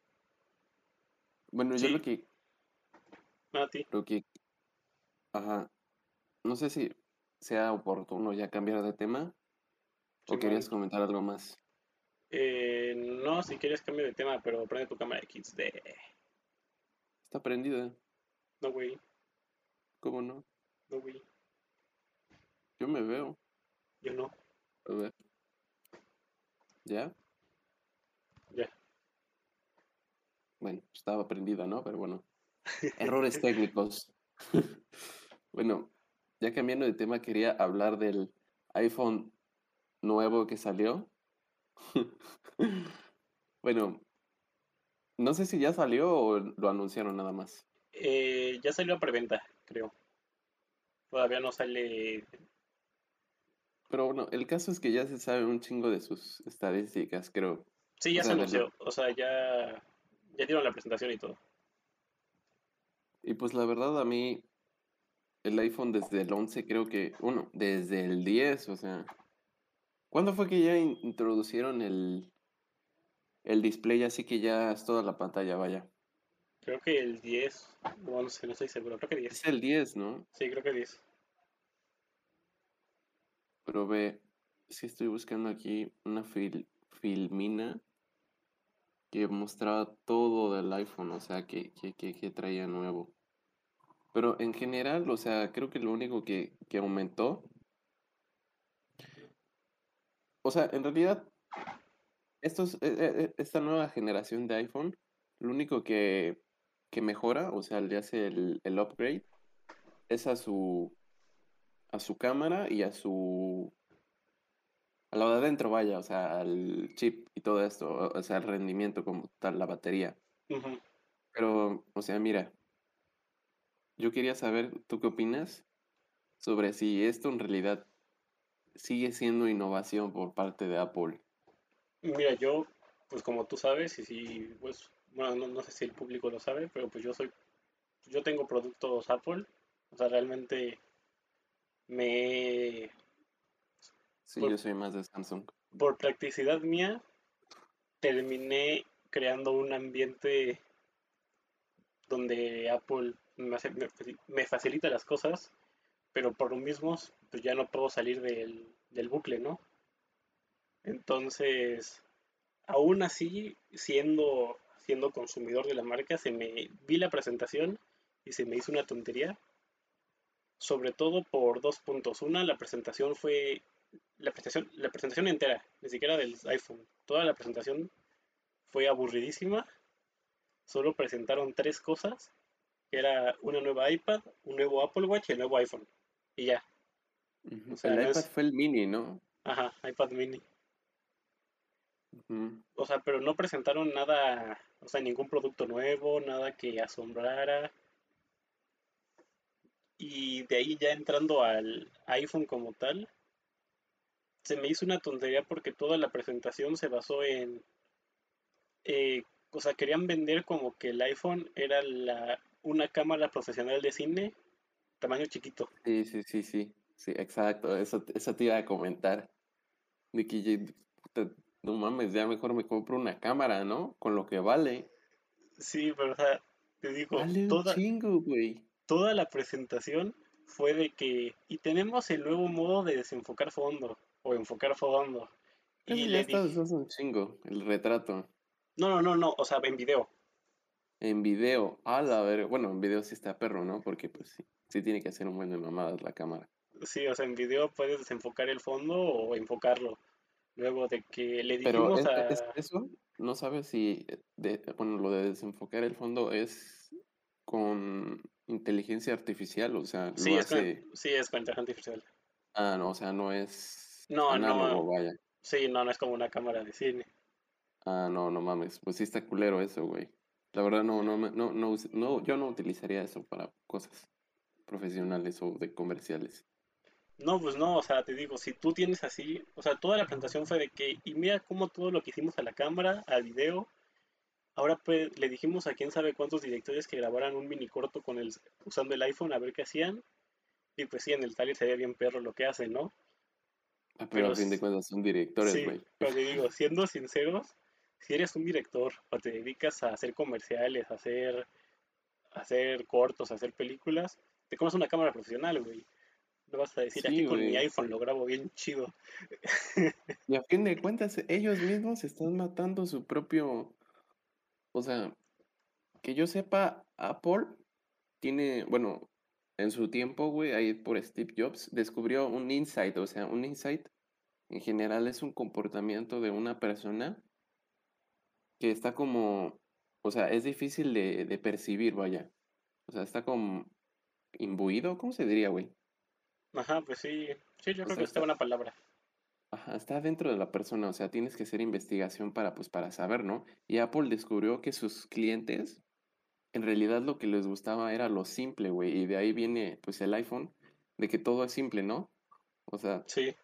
Speaker 2: Bueno, yo lo que...
Speaker 1: A ti.
Speaker 2: Lo que... Ajá. No sé si sea oportuno ya cambiar de tema o querías comentar algo más.
Speaker 1: Eh, no, si quieres cambio de tema, pero prende tu cámara XD.
Speaker 2: Está prendida.
Speaker 1: No, güey.
Speaker 2: ¿Cómo no?
Speaker 1: No, güey.
Speaker 2: Yo me veo.
Speaker 1: Yo no.
Speaker 2: A ver. ¿Ya?
Speaker 1: Ya.
Speaker 2: Bueno, estaba prendida, ¿no? Pero bueno. Errores técnicos. bueno, ya cambiando de tema, quería hablar del iPhone nuevo que salió. bueno, no sé si ya salió o lo anunciaron nada más.
Speaker 1: Eh, ya salió a preventa, creo. Todavía no sale.
Speaker 2: Pero bueno, el caso es que ya se sabe un chingo de sus estadísticas, creo.
Speaker 1: Sí, ya se anunció. O sea, ya, ya dieron la presentación y todo.
Speaker 2: Y pues la verdad a mí, el iPhone desde el 11 creo que, uno, desde el 10, o sea, ¿cuándo fue que ya introducieron el, el display así que ya es toda la pantalla, vaya.
Speaker 1: Creo que el 10, no, no sé, no estoy seguro, creo que 10.
Speaker 2: Es el 10, ¿no?
Speaker 1: Sí, creo que 10.
Speaker 2: Pero ve, si estoy buscando aquí una filmina que mostraba todo del iPhone, o sea, que, que, que, traía nuevo. Pero en general, o sea, creo que lo único que, que aumentó, o sea, en realidad estos, e, e, e, esta nueva generación de iPhone, lo único que, mejora, o sea, le hace el, el, upgrade, es a su, a su cámara y a su... A lo de adentro, vaya, o sea, al chip y todo esto, o sea, el rendimiento como tal, la batería. Pero, o sea, mira, yo quería saber, ¿tú qué opinas sobre si esto en realidad sigue siendo innovación por parte de Apple?
Speaker 1: Mira, yo, pues como tú sabes, y si, pues, bueno, no, sé si el público lo sabe, pero pues yo soy, yo tengo productos Apple, o sea, realmente me...
Speaker 2: Sí, yo soy más de Samsung.
Speaker 1: Por practicidad mía, terminé creando un ambiente donde Apple me, me, facilita las cosas, pero por lo mismo, pues ya no puedo salir del, del bucle, ¿no? Entonces, aún así, siendo, siendo consumidor de la marca, se me vi la presentación y se me hizo una tontería. Sobre todo por dos puntos. Una, la presentación fue la presentación, la presentación entera, ni siquiera del iPhone. Toda la presentación fue aburridísima. Solo presentaron tres cosas, que era una nueva iPad, un nuevo Apple Watch y el nuevo iPhone. Y ya.
Speaker 2: el iPad fue el mini, ¿no?
Speaker 1: Ajá, iPad mini. O sea, pero no presentaron nada, o sea, ningún producto nuevo, nada que asombrara. Y de ahí ya entrando al iPhone como tal, se me hizo una tontería porque toda la presentación se basó en... Eh, o sea, querían vender como que el iPhone era la, una cámara profesional de cine, tamaño chiquito.
Speaker 2: Sí, sí, sí, sí. Sí, exacto. Eso, eso te iba a comentar. De que no mames, ya mejor me compro una cámara, ¿no? Con lo que vale.
Speaker 1: Sí, pero o sea, te digo,
Speaker 2: Vale un
Speaker 1: toda,
Speaker 2: chingo, güey.
Speaker 1: toda la presentación fue de que, y tenemos el nuevo modo de desenfocar fondo, o enfocar fondo.
Speaker 2: Eso
Speaker 1: Y
Speaker 2: ya
Speaker 1: le
Speaker 2: está
Speaker 1: dije,
Speaker 2: un chingo, el retrato.
Speaker 1: no, no, no, no, o sea, en video.
Speaker 2: En video, a la ver, bueno, en video sí está perro, ¿no? Porque pues sí, sí tiene que hacer un buen de mamadas la cámara.
Speaker 1: Sí, o sea, en video puedes desenfocar el fondo o enfocarlo. Luego de que le
Speaker 2: Pero
Speaker 1: dijimos
Speaker 2: es,
Speaker 1: a...
Speaker 2: es- eso, no sabes si, de, bueno, lo de desenfocar el fondo es con inteligencia artificial, o sea,
Speaker 1: Sí,
Speaker 2: lo
Speaker 1: es con, sí, es con inteligencia artificial.
Speaker 2: ah, no, o sea, no es
Speaker 1: No,
Speaker 2: análogo,
Speaker 1: no,
Speaker 2: vaya.
Speaker 1: sí, no, no es como una cámara de cine.
Speaker 2: Ah, no, no mames, pues sí está culero eso, güey. La verdad no, no, no, no, no, yo no utilizaría eso para cosas profesionales o de comerciales.
Speaker 1: No, pues no, o sea, te digo, si tú tienes así, o sea, toda la presentación fue de que, y mira cómo todo lo que hicimos a la cámara, al video, ahora pues le dijimos a quién sabe cuántos directores que grabaran un mini corto con el, usando el iPhone a ver qué hacían, y pues sí, en el trailer se ve bien perro lo que hacen, ¿no?
Speaker 2: Ah, pero
Speaker 1: Pero
Speaker 2: a fin de cuentas son directores,
Speaker 1: sí,
Speaker 2: güey.
Speaker 1: pero te digo, siendo sinceros, si eres un director o te dedicas a hacer comerciales, a hacer, a hacer cortos, a hacer películas, te compras una cámara profesional, güey. No vas a decir, aquí con mi iPhone lo grabo bien chido.
Speaker 2: Y a fin de cuentas, ellos mismos están matando su propio, o sea, que yo sepa, Apple tiene, bueno, en su tiempo, güey, ahí por Steve Jobs, descubrió un insight, o sea, un insight en general es un comportamiento de una persona que está como, o sea, es difícil de, de percibir, vaya. O sea, está como imbuido, ¿cómo se diría, güey?
Speaker 1: Ajá, pues sí, sí, yo
Speaker 2: O
Speaker 1: creo
Speaker 2: sea,
Speaker 1: que está buena palabra.
Speaker 2: ajá, está dentro de la persona, o sea, tienes que hacer investigación para, pues, para saber, ¿no? Y Apple descubrió que sus clientes, en realidad lo que les gustaba era lo simple, güey, y de ahí viene, pues, el iPhone, de que todo es simple, ¿no? O sea,
Speaker 1: Sí,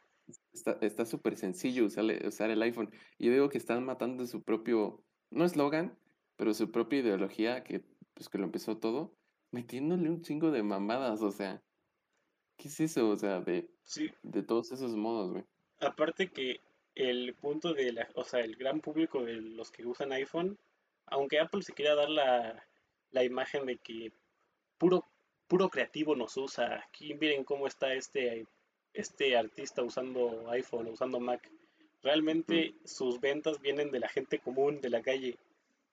Speaker 2: está está súper sencillo usarle- usar el iPhone. Y yo digo que están matando su propio, no eslogan, pero su propia ideología, que, pues, que lo empezó todo, metiéndole un chingo de mamadas, o sea, ¿qué es eso? O sea, de,
Speaker 1: sí.
Speaker 2: de todos esos modos, güey.
Speaker 1: Aparte que el punto de la, o sea, el gran público de los que usan iPhone, aunque Apple se quiera dar la, la imagen de que puro, puro creativo nos usa, aquí miren cómo está este, este artista usando iPhone, usando Mac.
Speaker 2: Mm.
Speaker 1: Realmente sus ventas vienen de la gente común, de la calle,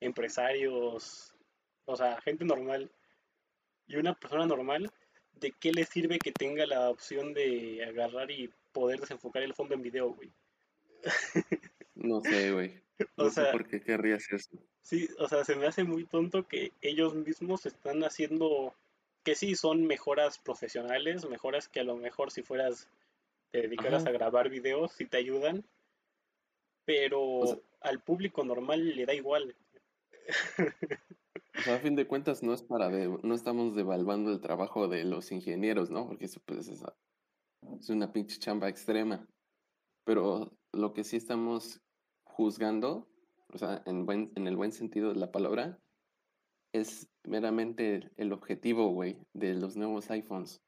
Speaker 1: empresarios, o sea, gente normal. Y una persona normal, ¿de qué le sirve que tenga la opción de agarrar y poder desenfocar el fondo en video, güey?
Speaker 2: No sé, güey.
Speaker 1: O
Speaker 2: No sé
Speaker 1: sea,
Speaker 2: por qué querrías eso.
Speaker 1: sí, o sea, se me hace muy tonto que ellos mismos están haciendo, que sí, son mejoras profesionales, mejoras que a lo mejor si fueras, te dedicaras
Speaker 2: Ajá.
Speaker 1: a grabar videos, sí te ayudan,
Speaker 2: O sea,
Speaker 1: pero al público normal le da igual.
Speaker 2: o sea, a fin de cuentas no es para de, no estamos devaluando el trabajo de los ingenieros, ¿no? Porque eso pues es, es una pinche chamba extrema. Pero lo que sí estamos juzgando, o sea, en buen, en el buen sentido de la palabra, es meramente el, objetivo, güey, de los nuevos iPhones.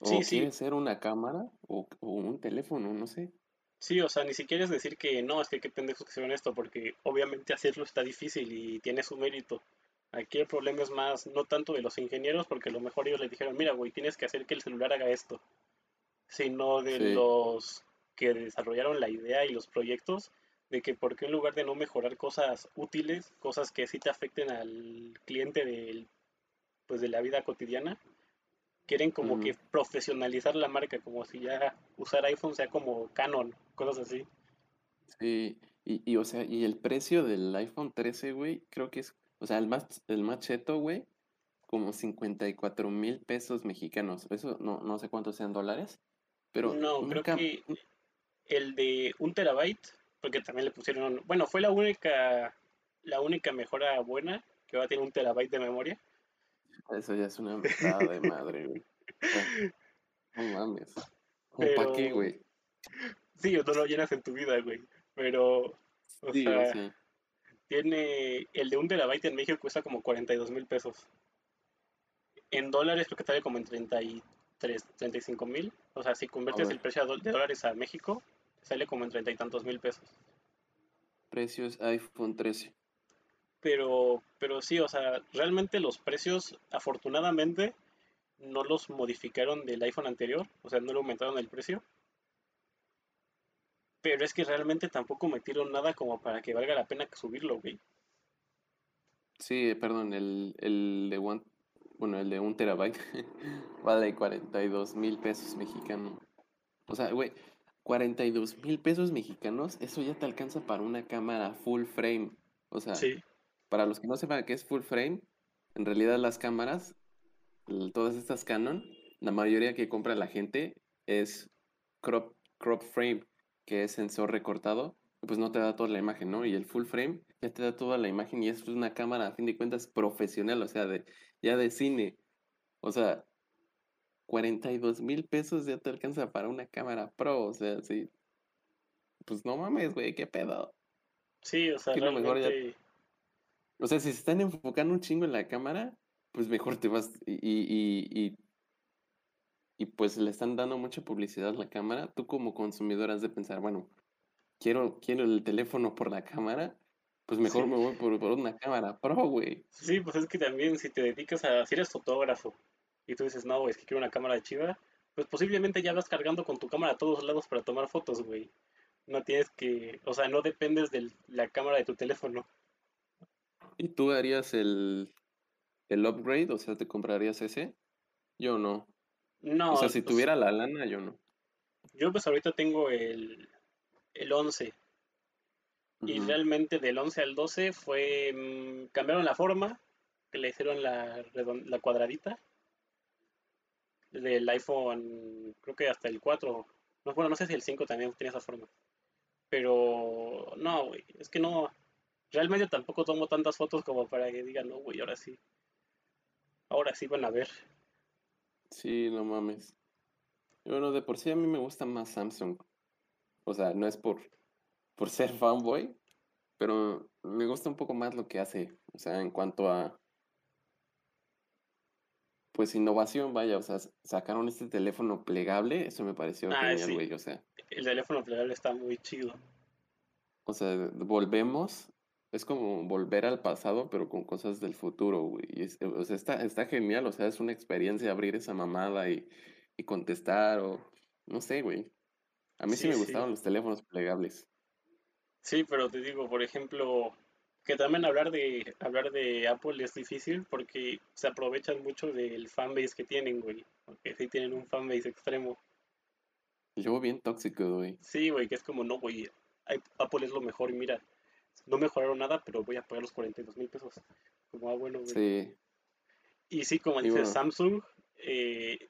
Speaker 2: O
Speaker 1: sí,
Speaker 2: quiere ser una cámara o, o un teléfono, no sé.
Speaker 1: sí, o sea, ni siquiera es decir que no, es que qué pendejos que hicieron esto, porque obviamente hacerlo está difícil y tiene su mérito. Aquí el problema es más, no tanto de los ingenieros, porque a lo mejor ellos les dijeron, mira, güey, tienes que hacer que el celular haga esto, sino de
Speaker 2: Sí,
Speaker 1: los que desarrollaron la idea y los proyectos, de que por qué en lugar de no mejorar cosas útiles, cosas que sí te afecten al cliente del, pues de la vida cotidiana, quieren como que profesionalizar la marca, como si ya usar iPhone sea como Canon, cosas así.
Speaker 2: sí. Y, y, o sea, y el precio del iPhone 13, güey, creo que es, o sea, el más, el más cheto, güey, como 54 mil pesos mexicanos. Eso no, no sé cuántos sean dólares, pero
Speaker 1: No,
Speaker 2: una
Speaker 1: creo que el de un terabyte, porque también le pusieron, bueno, fue la única, la única mejora buena que va a tener un terabyte de memoria.
Speaker 2: Eso ya es una mentada de madre, güey. No mames. ¿Cómo para qué,
Speaker 1: Pero
Speaker 2: güey?
Speaker 1: sí, no lo llenas en tu vida, güey. Pero, o
Speaker 2: Sí,
Speaker 1: sea,
Speaker 2: sea,
Speaker 1: tiene, el de un terabyte en México cuesta como 42 mil pesos. En dólares creo que sale como en 33, 35 mil. O sea, si conviertes el precio de dólares a México, sale como en treinta y tantos mil pesos.
Speaker 2: Precio es iPhone 13.
Speaker 1: Pero, pero sí, o sea, realmente los precios, afortunadamente, no los modificaron del iPhone anterior, o sea, no le aumentaron el precio. Pero es que realmente tampoco metieron nada como para que valga la pena subirlo, güey.
Speaker 2: Sí, perdón, el, el de one, bueno, el de un terabyte vale 42 mil pesos mexicanos. O sea, güey, 42 mil pesos mexicanos, eso ya te alcanza para una cámara full frame. O sea,
Speaker 1: Sí,
Speaker 2: para los que no sepan qué es full frame, en realidad las cámaras, todas estas Canon, la mayoría que compra la gente es crop, crop frame, que es sensor recortado, pues no te da toda la imagen, ¿no? Y el full frame ya te da toda la imagen y es una cámara, a fin de cuentas, profesional, o sea, de, ya de cine. O sea, 42 mil pesos ya te alcanza para una cámara pro, o sea, sí. Pues no mames, güey, qué pedo.
Speaker 1: sí, o sea,
Speaker 2: lo mejor ya- O sea, si se están enfocando un chingo en la cámara, pues mejor te vas y, y, y, y- y, pues le están dando mucha publicidad a la cámara. Tú como consumidor has de pensar, bueno, quiero, quiero el teléfono por la cámara, pues mejor
Speaker 1: Sí.
Speaker 2: me voy por, por una cámara pro, güey.
Speaker 1: sí, pues es que también si te dedicas a, si eres fotógrafo y tú dices, no, güey, es que quiero una cámara chiva, pues posiblemente ya vas cargando con tu cámara a todos lados para tomar fotos, güey. No tienes que, o sea, no dependes de la cámara de tu teléfono.
Speaker 2: ¿Y tú harías el, el upgrade? O sea, ¿te comprarías ese? Yo no.
Speaker 1: No,
Speaker 2: O sea, si
Speaker 1: pues,
Speaker 2: tuviera la lana, yo no.
Speaker 1: yo pues ahorita tengo el, el 11 y realmente del 11 al 12 fue, mm, cambiaron la forma, que le hicieron la, la cuadradita. Del iPhone, creo que hasta el 4, no, bueno, no sé si el 5 también tiene esa forma, pero no, güey, es que no, realmente tampoco tomo tantas fotos como para que digan, no, güey, ahora sí, ahora sí van a ver.
Speaker 2: Sí, no mames. Bueno, de por sí a mí me gusta más Samsung. O sea, no es por, por ser fanboy, pero me gusta un poco más lo que hace. O sea, en cuanto a, pues innovación, vaya, o sea, sacaron este teléfono plegable, eso me pareció
Speaker 1: Ah,
Speaker 2: genial,
Speaker 1: sí.
Speaker 2: güey. O sea,
Speaker 1: El teléfono plegable está muy chido.
Speaker 2: o sea, volvemos, es como volver al pasado, pero con cosas del futuro, güey. Y es- o sea, está, está genial, o sea, es una experiencia abrir esa mamada y, y contestar, o no sé, güey. A mí sí
Speaker 1: Sí,
Speaker 2: me
Speaker 1: sí.
Speaker 2: gustaban los teléfonos plegables.
Speaker 1: Sí, pero te digo, por ejemplo, que también hablar de hablar de Apple es difícil porque se aprovechan mucho del fanbase que tienen, güey. Porque sí tienen un fanbase extremo.
Speaker 2: Y luego bien tóxico, güey.
Speaker 1: Sí, güey, que es como, no, güey, Apple es lo mejor y mira, no mejoraron nada, pero voy a pagar los 42 mil pesos. Como, ah, bueno, güey.
Speaker 2: Sí,
Speaker 1: Y sí, como
Speaker 2: Y bueno.
Speaker 1: Samsung, eh,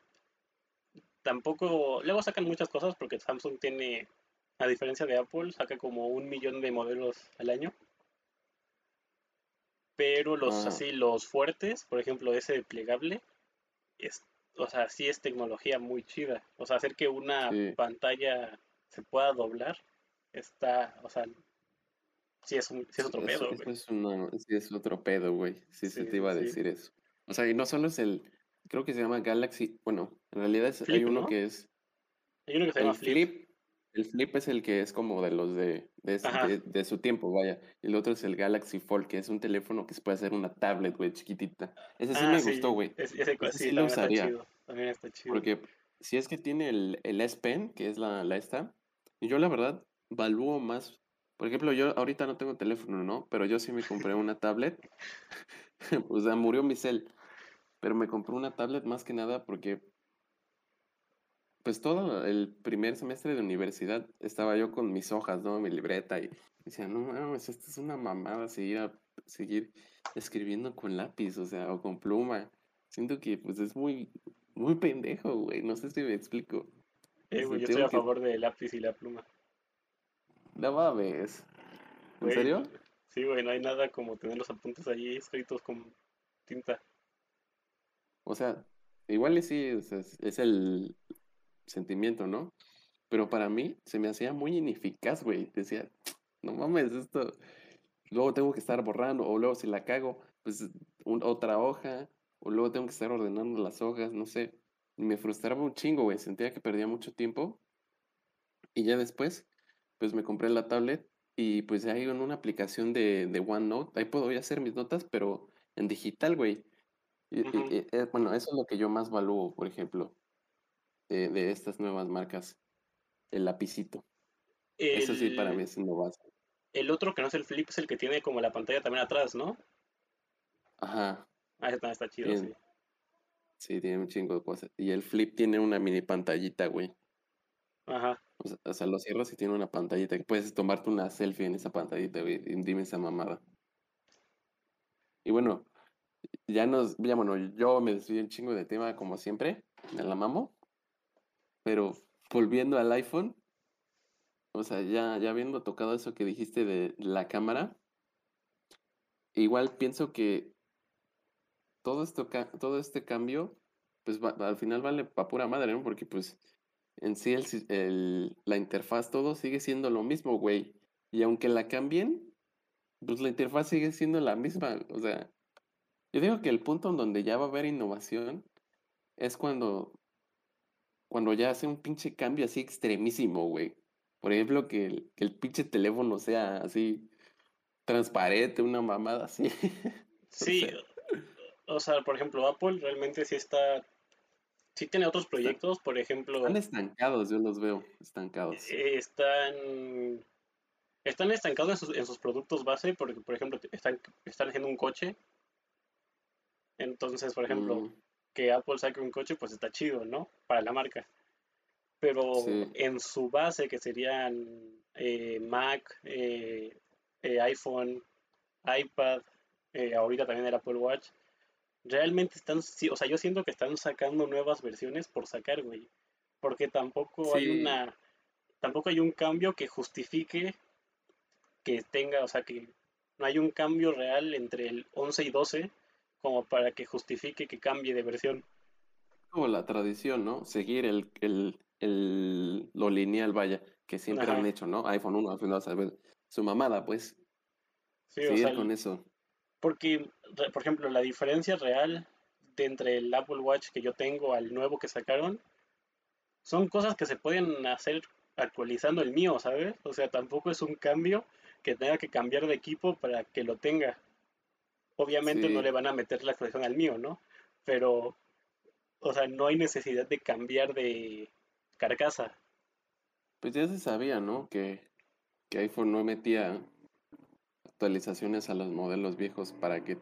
Speaker 1: tampoco, luego sacan muchas cosas porque Samsung tiene, a diferencia de Apple, saca como un millón de modelos al año. Pero los
Speaker 2: Ah.
Speaker 1: así, los fuertes, por ejemplo, ese plegable, es, o sea, sí es tecnología muy chida. O sea, hacer que una
Speaker 2: Sí.
Speaker 1: pantalla se pueda doblar, está, o sea, sí es, un, sí es otro pedo, güey.
Speaker 2: es una, sí es otro pedo, güey. Sí, se
Speaker 1: Sí,
Speaker 2: te iba a decir eso. O sea, y no solo es el, creo que se llama Galaxy, bueno, en realidad es- hay
Speaker 1: Flip,
Speaker 2: uno
Speaker 1: ¿no?
Speaker 2: que es
Speaker 1: Hay uno que se llama
Speaker 2: el
Speaker 1: Flip.
Speaker 2: Flip. El Flip es el que es como de los de, de, de, de su tiempo, vaya. Y el otro es el Galaxy Fold, que es un teléfono que se puede hacer una tablet, güey, chiquitita. Ese sí
Speaker 1: Ah,
Speaker 2: me
Speaker 1: sí,
Speaker 2: gustó, güey.
Speaker 1: es- ese,
Speaker 2: Ese
Speaker 1: sí,
Speaker 2: lo
Speaker 1: también está
Speaker 2: usaría.
Speaker 1: chido. También está chido.
Speaker 2: Porque si es que tiene el, el S Pen, que es la, la esta, y yo la verdad valúo más. Por ejemplo, yo ahorita no tengo teléfono, ¿no? Pero yo sí me compré una tablet. o sea, murió mi cel. Pero me compré una tablet más que nada porque, pues todo el primer semestre de universidad estaba yo con mis hojas, ¿no? Mi libreta y decía, no mames, esto es una mamada seguir, a- seguir escribiendo con lápiz, o sea, o con pluma. Siento que pues es muy, muy pendejo, güey. No sé si me explico.
Speaker 1: Eh, güey, yo estoy
Speaker 2: tengo
Speaker 1: a
Speaker 2: que-
Speaker 1: favor del lápiz y la pluma.
Speaker 2: No mames. ¿En serio?
Speaker 1: Sí, güey, no hay nada como tener los apuntes ahí escritos con tinta.
Speaker 2: O sea, igual y sí, es, es el sentimiento, ¿no? Pero para mí se me hacía muy ineficaz, güey. Decía, no mames, esto. Luego tengo que estar borrando, o luego si la cago, pues un- otra hoja, o luego tengo que estar ordenando las hojas, no sé. Y me frustraba un chingo, güey. Sentía que perdía mucho tiempo. Y ya después, pues me compré la tablet Y pues hay en una aplicación de, de OneNote, ahí puedo ya hacer mis notas, pero en digital, güey. Y-
Speaker 1: Ujú.
Speaker 2: y, eh, bueno, eso es lo que yo más valúo, por ejemplo, de, de estas nuevas marcas. El lapicito. Eso sí para mí
Speaker 1: El,
Speaker 2: es innovación.
Speaker 1: el otro que no es el flip es el que tiene como la pantalla también atrás, ¿no?
Speaker 2: Ajá,
Speaker 1: Ah, también está chido, sí.
Speaker 2: sí, tiene un chingo de cosas. Y el flip tiene una mini pantallita, güey.
Speaker 1: Ajá.
Speaker 2: O sea, o sea, lo cierras y tiene una pantallita puedes tomarte una selfie en esa pantallita, güey. Dime esa mamada. Y bueno, ya nos, ya bueno, yo me desvío un chingo de tema como siempre, me la mamo. Pero volviendo al iPhone, o sea, ya, ya habiendo tocado eso que dijiste de la cámara, igual pienso que todo esto, todo este cambio, pues al final vale pa' pura madre, ¿no? Porque pues en sí el, el- la interfaz todo sigue siendo lo mismo, güey. Y aunque la cambien, pues la interfaz sigue siendo la misma. O sea, yo digo que el punto en donde ya va a haber innovación es cuando, cuando ya hace un pinche cambio así extremísimo, güey. Por ejemplo, que el, que el pinche teléfono sea así transparente, una mamada así. O
Speaker 1: Sí,
Speaker 2: sea,
Speaker 1: o sea, por ejemplo, Apple realmente sí está, sí tiene otros
Speaker 2: están,
Speaker 1: proyectos, por
Speaker 2: están
Speaker 1: ejemplo,
Speaker 2: estancados, yo los veo estancados.
Speaker 1: eh, están, están estancados en sus, en sus productos base, porque, por ejemplo, están, están haciendo un coche, entonces, por ejemplo,
Speaker 2: Mm,
Speaker 1: que Apple saque un coche, pues está chido, ¿no? Para la marca. Pero
Speaker 2: sí,
Speaker 1: en su base, que serían eh, Mac, eh, eh, iPhone, iPad, ahorita también el Apple Watch, realmente están, sí, o sea, yo siento que están sacando nuevas versiones por sacar, güey. Porque tampoco hay una, tampoco hay un cambio que justifique que tenga, o sea, que no hay un cambio real entre el 11 y 12 como para que justifique que cambie de versión.
Speaker 2: como la tradición, ¿no? Seguir el, el, el, lo lineal, vaya, que siempre han hecho, ¿no? iPhone 1, iPhone 2, iPhone- su mamada, pues,
Speaker 1: Sí, o sea,
Speaker 2: seguir con eso.
Speaker 1: porque, por ejemplo, la diferencia real de entre el Apple Watch que yo tengo al nuevo que sacaron son cosas que se pueden hacer actualizando el mío, ¿sabes? O sea, tampoco es un cambio que tenga que cambiar de equipo para que lo tenga. Obviamente no le van a meter la actualización al mío, ¿no? Pero, o sea, no hay necesidad de cambiar de carcasa.
Speaker 2: pues ya se sabía, ¿no? Que, que iPhone no metía actualizaciones a los modelos viejos para que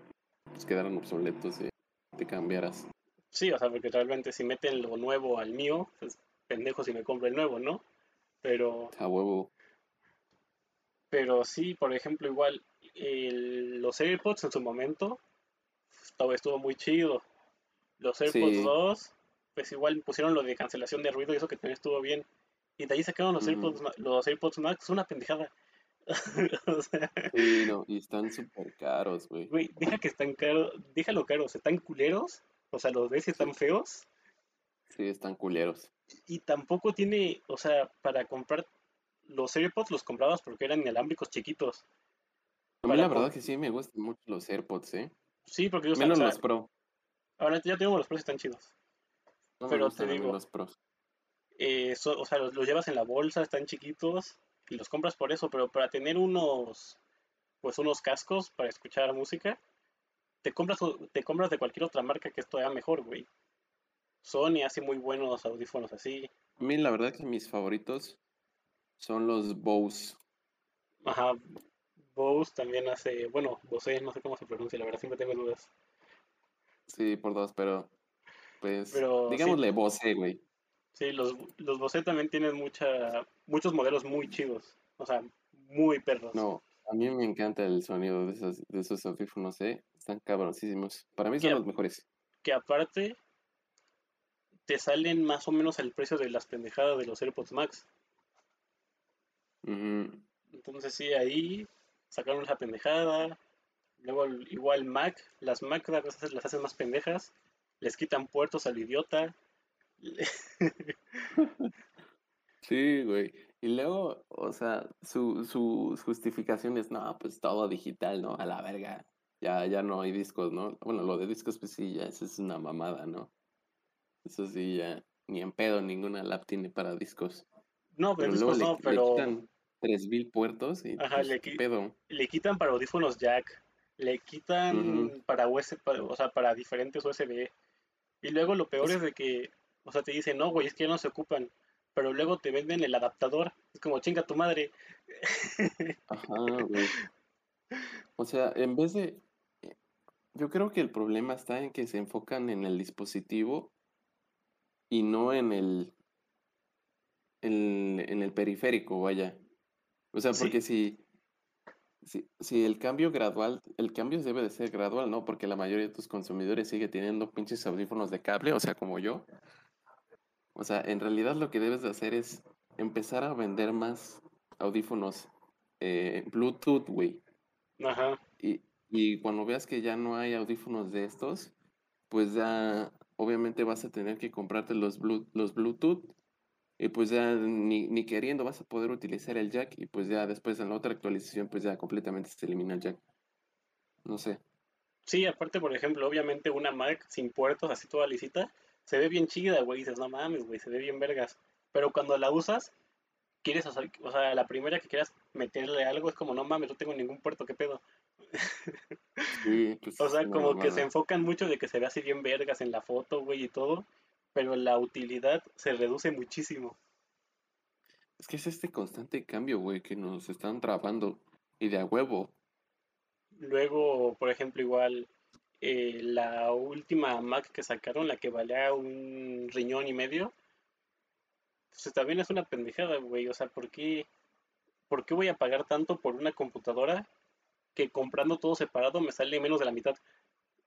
Speaker 2: pues, quedaran obsoletos y te cambiaras
Speaker 1: Sí, o sea, porque realmente si meten lo nuevo al mío, pues pendejo si me compro el nuevo, ¿no? Pero,
Speaker 2: a huevo.
Speaker 1: pero sí, por ejemplo, igual el- los AirPods en su momento estuvo, estuvo muy chido. Los AirPods
Speaker 2: Sí,
Speaker 1: 2, pues igual pusieron lo de cancelación de ruido y eso que también estuvo bien. Y de ahí sacaron los
Speaker 2: ujú.
Speaker 1: AirPods, los AirPods Max, una pendejada. O sea,
Speaker 2: Sí, no, y están súper caros, güey.
Speaker 1: güey, deja que están caros, déjalo caros, están culeros, o sea, los ves y están
Speaker 2: Sí,
Speaker 1: feos,
Speaker 2: sí, están culeros.
Speaker 1: y tampoco tiene, o sea, para comprar los AirPods los comprabas porque eran inalámbricos chiquitos.
Speaker 2: A mí la verdad que sí me gustan mucho los AirPods, ¿eh?
Speaker 1: sí, porque ellos, o
Speaker 2: Menos
Speaker 1: sea,
Speaker 2: los Pro.
Speaker 1: ahora ya tengo los precios están chidos.
Speaker 2: No
Speaker 1: Pero te digo,
Speaker 2: los Pros.
Speaker 1: eh, so- o sea, los, los llevas en la bolsa, están chiquitos y los compras por eso, pero para tener unos, pues unos cascos para escuchar música, te compras, te compras de cualquier otra marca que es todavía mejor, güey. Sony hace muy buenos audífonos así.
Speaker 2: A mí la verdad que mis favoritos son los Bose.
Speaker 1: Ajá, Bose también hace, bueno, Bose, no sé cómo se pronuncia, la verdad siempre tengo dudas.
Speaker 2: Sí, por dos, pero pues
Speaker 1: Pero sí,
Speaker 2: digámosle Bose, güey.
Speaker 1: Sí, los, los Bose también tienen mucha, muchos modelos muy chidos, o sea, muy perros.
Speaker 2: No, a mí me encanta el sonido de esos, de esos audífonos, ¿eh? Están cabrosísimos. Para mí son los mejores.
Speaker 1: que aparte te salen más o menos al precio de las pendejadas de los AirPods Max. Entonces sí, ahí sacaron esa pendejada. Luego igual Mac, las Mac las hacen más pendejas, les quitan puertos al idiota.
Speaker 2: Sí, güey. Y luego, o sea, su, sus justificaciones, no, pues todo digital, ¿no? A la verga. Ya, ya no hay discos, ¿no? Bueno, lo de discos, pues sí, ya eso es una mamada, ¿no? Eso sí, ya ni en pedo ninguna lap tiene para discos.
Speaker 1: No, pero
Speaker 2: Pero luego
Speaker 1: discos
Speaker 2: le,
Speaker 1: no,
Speaker 2: le
Speaker 1: pero
Speaker 2: quitan. 3000 puertos y
Speaker 1: Ajá,
Speaker 2: pues,
Speaker 1: le,
Speaker 2: ¿qué
Speaker 1: qui-
Speaker 2: pedo?
Speaker 1: le quitan para audífonos jack, le quitan para USB, o sea, para diferentes USB. Y luego lo peor
Speaker 2: Es-
Speaker 1: es de que, o sea, te dicen, no, güey, es que ya no se ocupan. Pero luego te venden el adaptador. Es como, chinga tu madre.
Speaker 2: Ajá, güey. O sea, en vez de... eh, Yo creo que el problema está en que se enfocan en el dispositivo y no en el, en, en el periférico, vaya. O sea,
Speaker 1: Sí,
Speaker 2: porque si, si, si el cambio gradual, el cambio debe de ser gradual, ¿no? Porque la mayoría de tus consumidores sigue teniendo pinches audífonos de cable, o sea, como yo. O sea, en realidad lo que debes de hacer es empezar a vender más audífonos eh, Bluetooth, güey.
Speaker 1: ajá.
Speaker 2: Y, y cuando veas que ya no hay audífonos de estos, pues ya obviamente vas a tener que comprarte los, Blu- los Bluetooth y pues ya ni, ni queriendo vas a poder utilizar el jack y pues ya después en la otra actualización pues ya completamente se elimina el jack. No sé.
Speaker 1: Sí, aparte, por ejemplo, obviamente una Mac sin puertos, así toda lisita, se ve bien chida, güey. Dices, no mames, güey, se ve bien vergas. Pero cuando la usas, quieres hacer, o sea, la primera que quieras meterle algo es como, no mames, no tengo ningún puerto, ¿qué pedo?
Speaker 2: Sí, pues
Speaker 1: O sea, como que se enfocan mucho de que se vea así bien vergas en la foto, güey, y todo, pero la utilidad se reduce muchísimo.
Speaker 2: Es que es este constante cambio, güey, que nos están trabando y de a huevo.
Speaker 1: Luego, por ejemplo, igual eh, la última Mac que sacaron, la que valía un riñón y medio, pues también es una pendejada, güey. O sea, ¿por qué, por qué voy a pagar tanto por una computadora que comprando todo separado me sale menos de la mitad?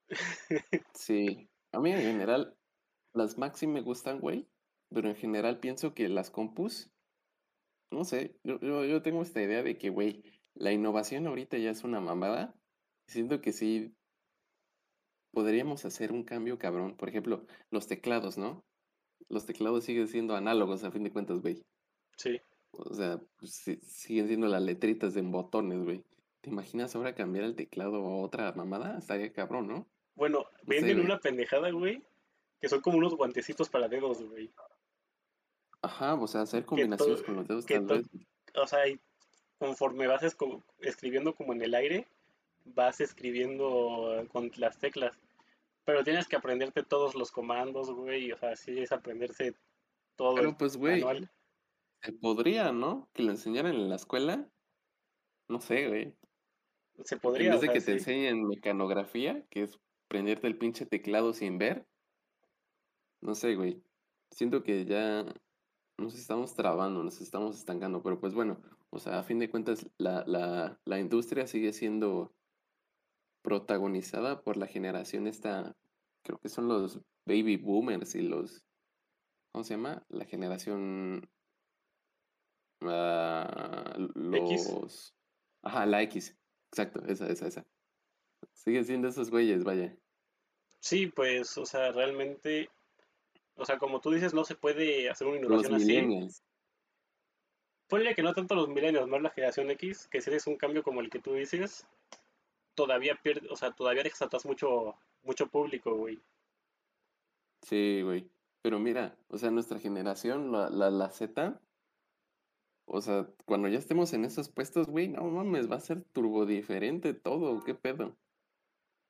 Speaker 2: Sí, a mí en general las Mac sí me gustan, güey, pero en general pienso que las compus, no sé, yo, yo, yo tengo esta idea de que, güey, la innovación ahorita ya es una mamada. Siento que sí podríamos hacer un cambio cabrón. Por ejemplo, los teclados, ¿no? Los teclados siguen siendo análogos a fin de cuentas, güey.
Speaker 1: Sí.
Speaker 2: O sea, pues, siguen siendo las letritas en botones, güey. ¿Te imaginas ahora cambiar el teclado a otra mamada? Estaría cabrón, ¿no?
Speaker 1: Bueno, venden una pendejada, güey, que son como unos guantecitos para dedos, güey.
Speaker 2: Ajá, o sea, hacer combinaciones con los dedos
Speaker 1: que
Speaker 2: tal vez.
Speaker 1: o sea, y conforme vas escribiendo como en el aire, vas escribiendo con las teclas. Pero tienes que aprenderte todos los comandos, güey. O sea, sí es aprenderse todo el
Speaker 2: Pero pues, güey,
Speaker 1: manual.
Speaker 2: se podría, ¿no? Que lo enseñaran en la escuela. No sé, güey.
Speaker 1: Se
Speaker 2: En
Speaker 1: podría,
Speaker 2: vez
Speaker 1: o
Speaker 2: de
Speaker 1: sea,
Speaker 2: que te enseñen mecanografía, que es prenderte el pinche teclado sin ver. No sé, güey. Siento que ya nos estamos trabando, nos estamos estancando. Pero pues bueno, o sea, a fin de cuentas, la, la, la industria sigue siendo protagonizada por la generación esta, creo que son los baby boomers y los, ¿cómo se llama? La generación, ah,
Speaker 1: X.
Speaker 2: los, ajá, la X, exacto, esa, esa, esa. Siguen siendo esos güeyes, vaya.
Speaker 1: Sí, pues, o sea, realmente, o sea, como tú dices, no se puede hacer una
Speaker 2: Los
Speaker 1: innovación así.
Speaker 2: millennials.
Speaker 1: Ponle que no tanto los millennials, más la generación X, que si es un cambio como el que tú dices, todavía pierde, o sea, todavía dejas atrás mucho, mucho público, güey.
Speaker 2: Sí, güey. Pero mira, o sea, nuestra generación, la, la, la Z, o sea, cuando ya estemos en esos puestos, güey, no mames, va a ser turbo diferente todo, ¿qué pedo?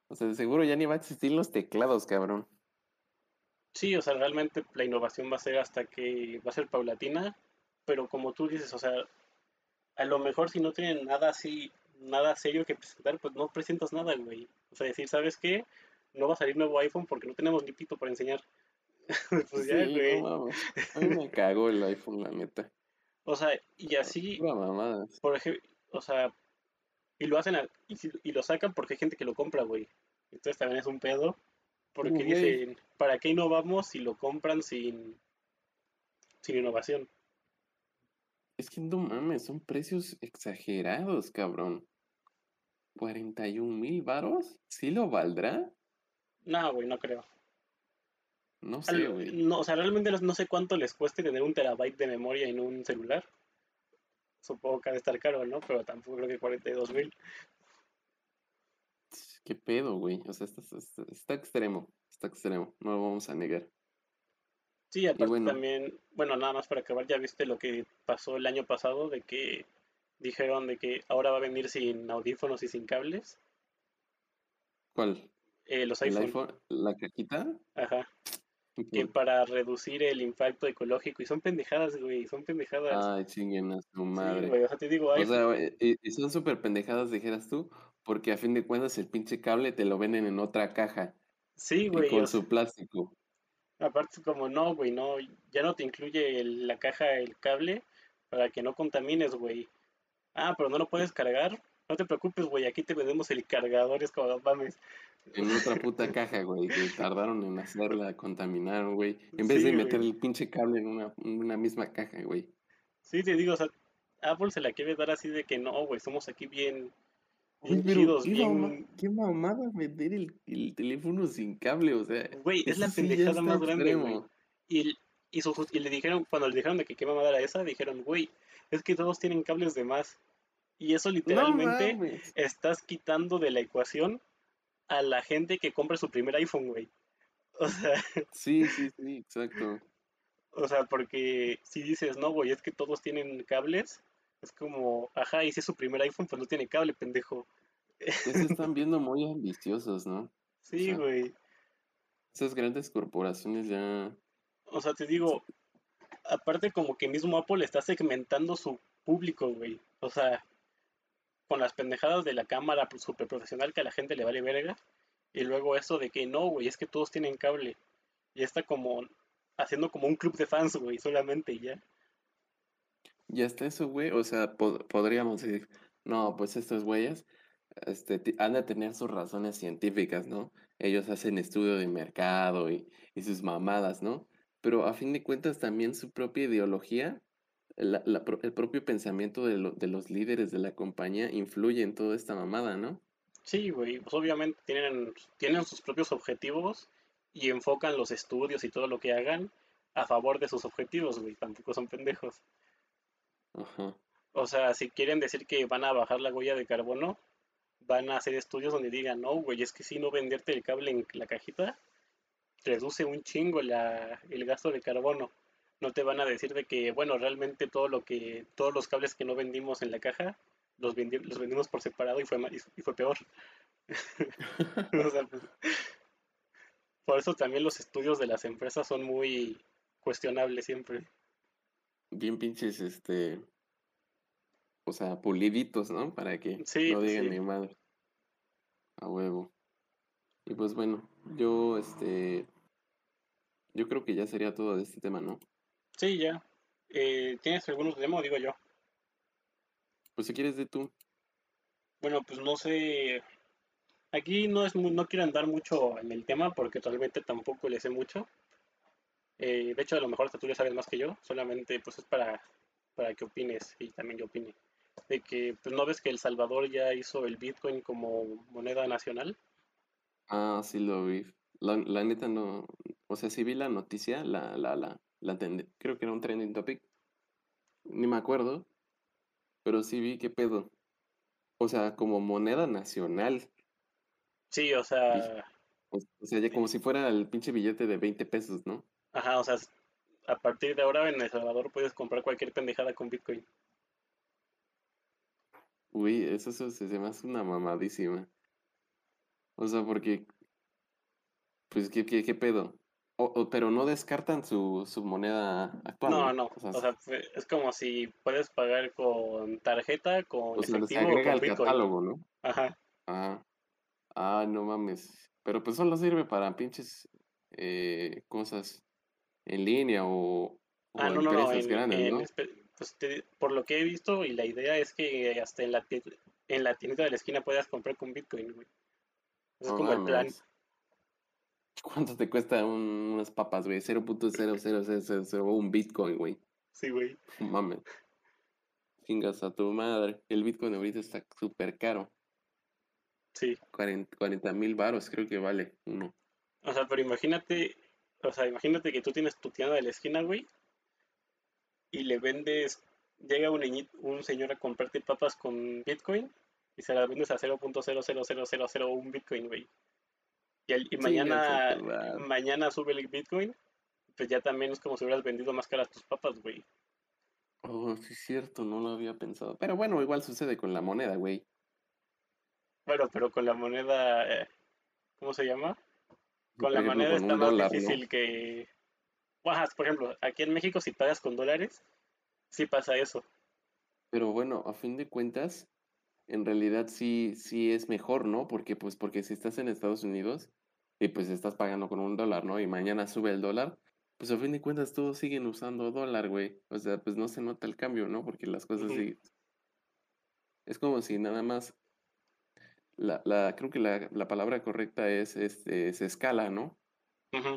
Speaker 2: O sea, de seguro ya ni va a existir los teclados, cabrón.
Speaker 1: Sí, o sea, realmente la innovación va a ser hasta que va a ser paulatina, pero como tú dices, o sea, a lo mejor si no tienen nada así, nada serio que presentar, pues no presentas nada, güey. O sea, decir, ¿sabes qué? No va a salir nuevo iPhone porque no tenemos ni pito para enseñar. Pues ya,
Speaker 2: Sí,
Speaker 1: güey.
Speaker 2: no mames. A mí me cagó el iPhone, la neta.
Speaker 1: O sea, y así,
Speaker 2: mamada.
Speaker 1: por ejemplo, o sea, y lo hacen a- y, lo sacan porque hay gente que lo compra, güey. Entonces también es un pedo, porque dicen, ¿para qué innovamos si lo compran sin, sin innovación?
Speaker 2: es que no mames, son precios exagerados, cabrón. ¿41 mil varos? ¿Sí lo valdrá?
Speaker 1: No, güey, no creo.
Speaker 2: No sé, güey.
Speaker 1: no, o sea, realmente no, no sé cuánto les cueste tener un terabyte de memoria en un celular. Supongo que ha de estar caro, ¿no? Pero tampoco creo que 42 mil.
Speaker 2: ¿Qué pedo, güey? O sea, está, está- está extremo, está extremo, no lo vamos a negar.
Speaker 1: Sí, aparte
Speaker 2: bueno.
Speaker 1: también, bueno, nada más para acabar, ya viste lo que pasó el año pasado de que dijeron de que ahora va a venir sin audífonos y sin cables.
Speaker 2: ¿Cuál?
Speaker 1: Eh, los
Speaker 2: ¿El
Speaker 1: iPhone.
Speaker 2: iPhone? ¿La cajita?
Speaker 1: Ajá. Que para reducir el impacto ecológico. Y son pendejadas, güey. Son pendejadas.
Speaker 2: Ay, chinguen a su
Speaker 1: sí,
Speaker 2: madre.
Speaker 1: güey. O sea, te digo,
Speaker 2: O
Speaker 1: iPhone.
Speaker 2: sea, güey, y, y son súper pendejadas, dijeras tú, porque a fin de cuentas el pinche cable te lo venden en otra caja
Speaker 1: Sí,
Speaker 2: y
Speaker 1: güey.
Speaker 2: con
Speaker 1: o sea,
Speaker 2: su plástico.
Speaker 1: aparte, como no, güey, no. Ya no te incluye el- la caja, el cable, para que no contamines, güey. Ah, pero no lo puedes cargar. No te preocupes, güey. Aquí te vendemos el cargador. Es como, mames.
Speaker 2: En otra puta caja, güey, que tardaron en hacerla, contaminaron, güey. En vez
Speaker 1: Sí,
Speaker 2: de meter
Speaker 1: güey.
Speaker 2: el pinche cable en una, en una misma caja, güey.
Speaker 1: Sí, te digo, o sea, Apple se la quiere dar así de que no, güey. Somos aquí bien, chidos,
Speaker 2: qué,
Speaker 1: bien.
Speaker 2: qué mamada meter el, el teléfono sin cable, o sea,
Speaker 1: Güey, es la
Speaker 2: sí
Speaker 1: pendejada más grande, güey. Y, y, su jus- y le dijeron, cuando le dijeron de que qué mamada era esa, dijeron, güey, es que todos tienen cables de más. Y eso literalmente estás quitando de la ecuación a la gente que compra su primer iPhone, güey. O sea,
Speaker 2: Sí, sí, sí, exacto.
Speaker 1: o sea, porque si dices, no, güey, es que todos tienen cables, es como, ajá, y si es su primer iPhone, pues no tiene cable, pendejo.
Speaker 2: Ya se están viendo muy ambiciosos, ¿no? O
Speaker 1: Sí,
Speaker 2: sea,
Speaker 1: güey.
Speaker 2: esas grandes corporaciones ya...
Speaker 1: O sea, te digo, aparte como que mismo Apple está segmentando su público, güey. O sea, con las pendejadas de la cámara pues, super profesional que a la gente le vale verga. Y luego eso de que no, güey, es que todos tienen cable. Y está como haciendo como un club de fans, güey, solamente ya.
Speaker 2: Ya está eso, güey. O sea, pod- podríamos decir, no, pues estos güeyes este, han de tener sus razones científicas, ¿no? Ellos hacen estudio de mercado y, y sus mamadas, ¿no? Pero a fin de cuentas también su propia ideología, la- la pro- el propio pensamiento de, lo- de los líderes de la compañía influye en toda esta mamada, ¿no?
Speaker 1: Sí, güey, pues obviamente tienen, tienen sus propios objetivos y enfocan los estudios y todo lo que hagan a favor de sus objetivos, güey. Tampoco son pendejos.
Speaker 2: Ajá.
Speaker 1: O sea, si quieren decir que van a bajar la huella de carbono, van a hacer estudios donde digan, no, güey, es que si no venderte el cable en la cajita, reduce un chingo la, el gasto de carbono. No te van a decir de que, bueno, realmente todo lo que, todos los cables que no vendimos en la caja, los, vendi- los vendimos por separado y fue, y fue peor. O sea, pues, por eso también los estudios de las empresas son muy cuestionables siempre.
Speaker 2: Bien pinches, este, o sea, puliditos, ¿no? Para que
Speaker 1: Sí,
Speaker 2: no
Speaker 1: pues
Speaker 2: digan
Speaker 1: sí.
Speaker 2: ni madre. A huevo. Y pues bueno, yo, este, yo creo que ya sería todo de este tema, ¿no?
Speaker 1: Sí, ya. Eh, ¿tienes algún tema o digo yo?
Speaker 2: Pues si quieres de tú.
Speaker 1: Bueno, pues no sé. Aquí no es no quiero andar mucho en el tema porque realmente tampoco le sé mucho. Eh, de hecho, a lo mejor hasta tú ya sabes más que yo. Solamente pues es para, para que opines y también yo opine. De que pues no ves que El Salvador ya hizo el Bitcoin como moneda nacional.
Speaker 2: Ah, sí lo vi. La, la neta no, o sea, sí vi la noticia, la, la, la, la tende- creo que era un trending topic. Ni me acuerdo, pero sí vi qué pedo. O sea, como moneda nacional.
Speaker 1: Sí, o sea,
Speaker 2: O, o sea, ya como si fuera el pinche billete de 20 pesos, ¿no?
Speaker 1: ajá, o sea, a partir de ahora en El Salvador puedes comprar cualquier pendejada con Bitcoin.
Speaker 2: Uy, eso, eso se se me hace una mamadísima. O sea, porque, pues, ¿qué, qué, qué pedo? O, o- pero no descartan su, su moneda actual,
Speaker 1: No,
Speaker 2: ¿no? O sea,
Speaker 1: o sea, fue- es como si puedes pagar con tarjeta, con
Speaker 2: o sea, se
Speaker 1: efectivo o con Bitcoin.
Speaker 2: catálogo, ¿no?
Speaker 1: Ajá.
Speaker 2: Ah, ah, no mames. Pero pues solo sirve para pinches eh, cosas en línea o,
Speaker 1: Ah, no, no,
Speaker 2: empresas
Speaker 1: en,
Speaker 2: grandes,
Speaker 1: en
Speaker 2: ¿no?
Speaker 1: pues te- por lo que he visto y la idea es que hasta en la, en la tiendita de la esquina puedas comprar con Bitcoin, güey. Es
Speaker 2: No
Speaker 1: como el plan.
Speaker 2: mames. ¿Cuánto te cuesta un- unas papas, güey? 0.00001 Bitcoin, güey.
Speaker 1: Sí, güey.
Speaker 2: Mames. Chingas a tu madre. El Bitcoin ahorita está súper caro.
Speaker 1: Sí.
Speaker 2: 40 mil varos creo que vale uno.
Speaker 1: O sea, pero imagínate, o sea, imagínate que tú tienes tu tienda de la esquina, güey, y le vendes, llega un, un señor a comprarte papas con Bitcoin y se las vendes a 0.00001 Bitcoin, güey. Y, el- y mañana,
Speaker 2: madre.
Speaker 1: mañana sube el Bitcoin, pues ya también es como si hubieras vendido más caras tus papas, güey.
Speaker 2: Oh, sí es cierto, no lo había pensado. Pero bueno, igual sucede con la moneda, güey.
Speaker 1: Bueno, pero con la moneda, eh, ¿cómo se llama? Con la moneda está más difícil que... Ajá, por ejemplo, aquí en México si pagas con dólares, sí pasa eso.
Speaker 2: Pero bueno, a fin de cuentas, en realidad sí, sí es mejor, ¿no? Porque, pues, porque si estás en Estados Unidos y pues estás pagando con un dólar, ¿no? Y mañana sube el dólar, pues a fin de cuentas todos siguen usando dólar, güey. O sea, pues no se nota el cambio, ¿no? Porque las cosas
Speaker 1: Ujú,
Speaker 2: sí. Es como si nada más, la, la, creo que la, la palabra correcta es, este, se escala, ¿no?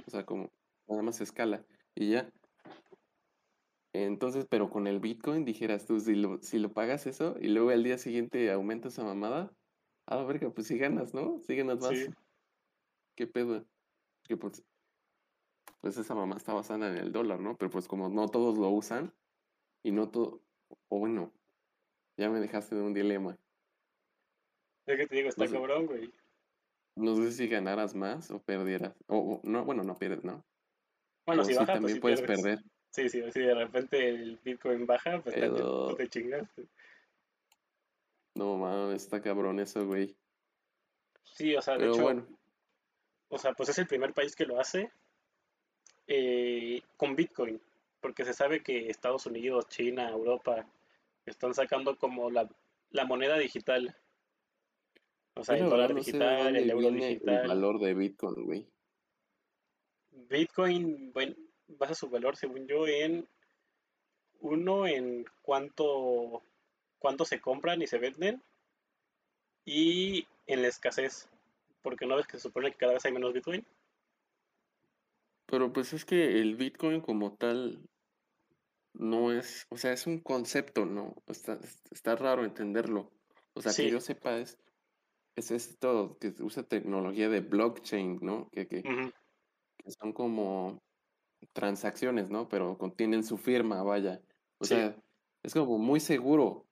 Speaker 2: O sea, como nada más se escala y ya. Entonces, pero con el Bitcoin dijeras tú, si lo, si lo pagas eso y luego al día siguiente aumenta esa mamada, a la verga, pues sí ganas, ¿no? Sí ganas
Speaker 1: Sí.
Speaker 2: más. ¿Qué pedo? Que pues, pues esa mamá está basada en el dólar, ¿no? Pero pues como no todos lo usan y no todo, o bueno, ya me dejaste en un dilema.
Speaker 1: Es que te digo,
Speaker 2: No
Speaker 1: está
Speaker 2: sé,
Speaker 1: cabrón, güey.
Speaker 2: no sé si ganaras más o perdieras. O, o- no, bueno, no pierdes, ¿no?
Speaker 1: Bueno,
Speaker 2: O
Speaker 1: si
Speaker 2: sí
Speaker 1: baja, pues
Speaker 2: también puedes
Speaker 1: pierdes.
Speaker 2: perder.
Speaker 1: Sí, sí, si de repente el Bitcoin baja, pues
Speaker 2: Pero
Speaker 1: te chingaste.
Speaker 2: no mames, está cabrón eso, güey.
Speaker 1: Sí, o sea, de
Speaker 2: Pero
Speaker 1: hecho,
Speaker 2: bueno,
Speaker 1: o sea, pues es el primer país que lo hace eh, con Bitcoin, porque se sabe que Estados Unidos, China, Europa están sacando como la, la moneda digital, o sea,
Speaker 2: la
Speaker 1: el dólar
Speaker 2: no
Speaker 1: digital, el euro
Speaker 2: viene el
Speaker 1: digital.
Speaker 2: valor de Bitcoin, güey.
Speaker 1: Bitcoin, bueno, basa su valor, según yo, en uno, en cuánto, cuánto se compran y se venden, y en la escasez, porque no ves que se supone que cada vez hay menos Bitcoin.
Speaker 2: Pero pues es que el Bitcoin como tal no es, o sea, es un concepto, ¿no? Está, está raro entenderlo. O sea, que yo sepa es, es esto que usa tecnología de blockchain, ¿no? Que, que son como transacciones, ¿no? Pero contienen su firma, vaya. O
Speaker 1: sí.
Speaker 2: sea, es como muy seguro.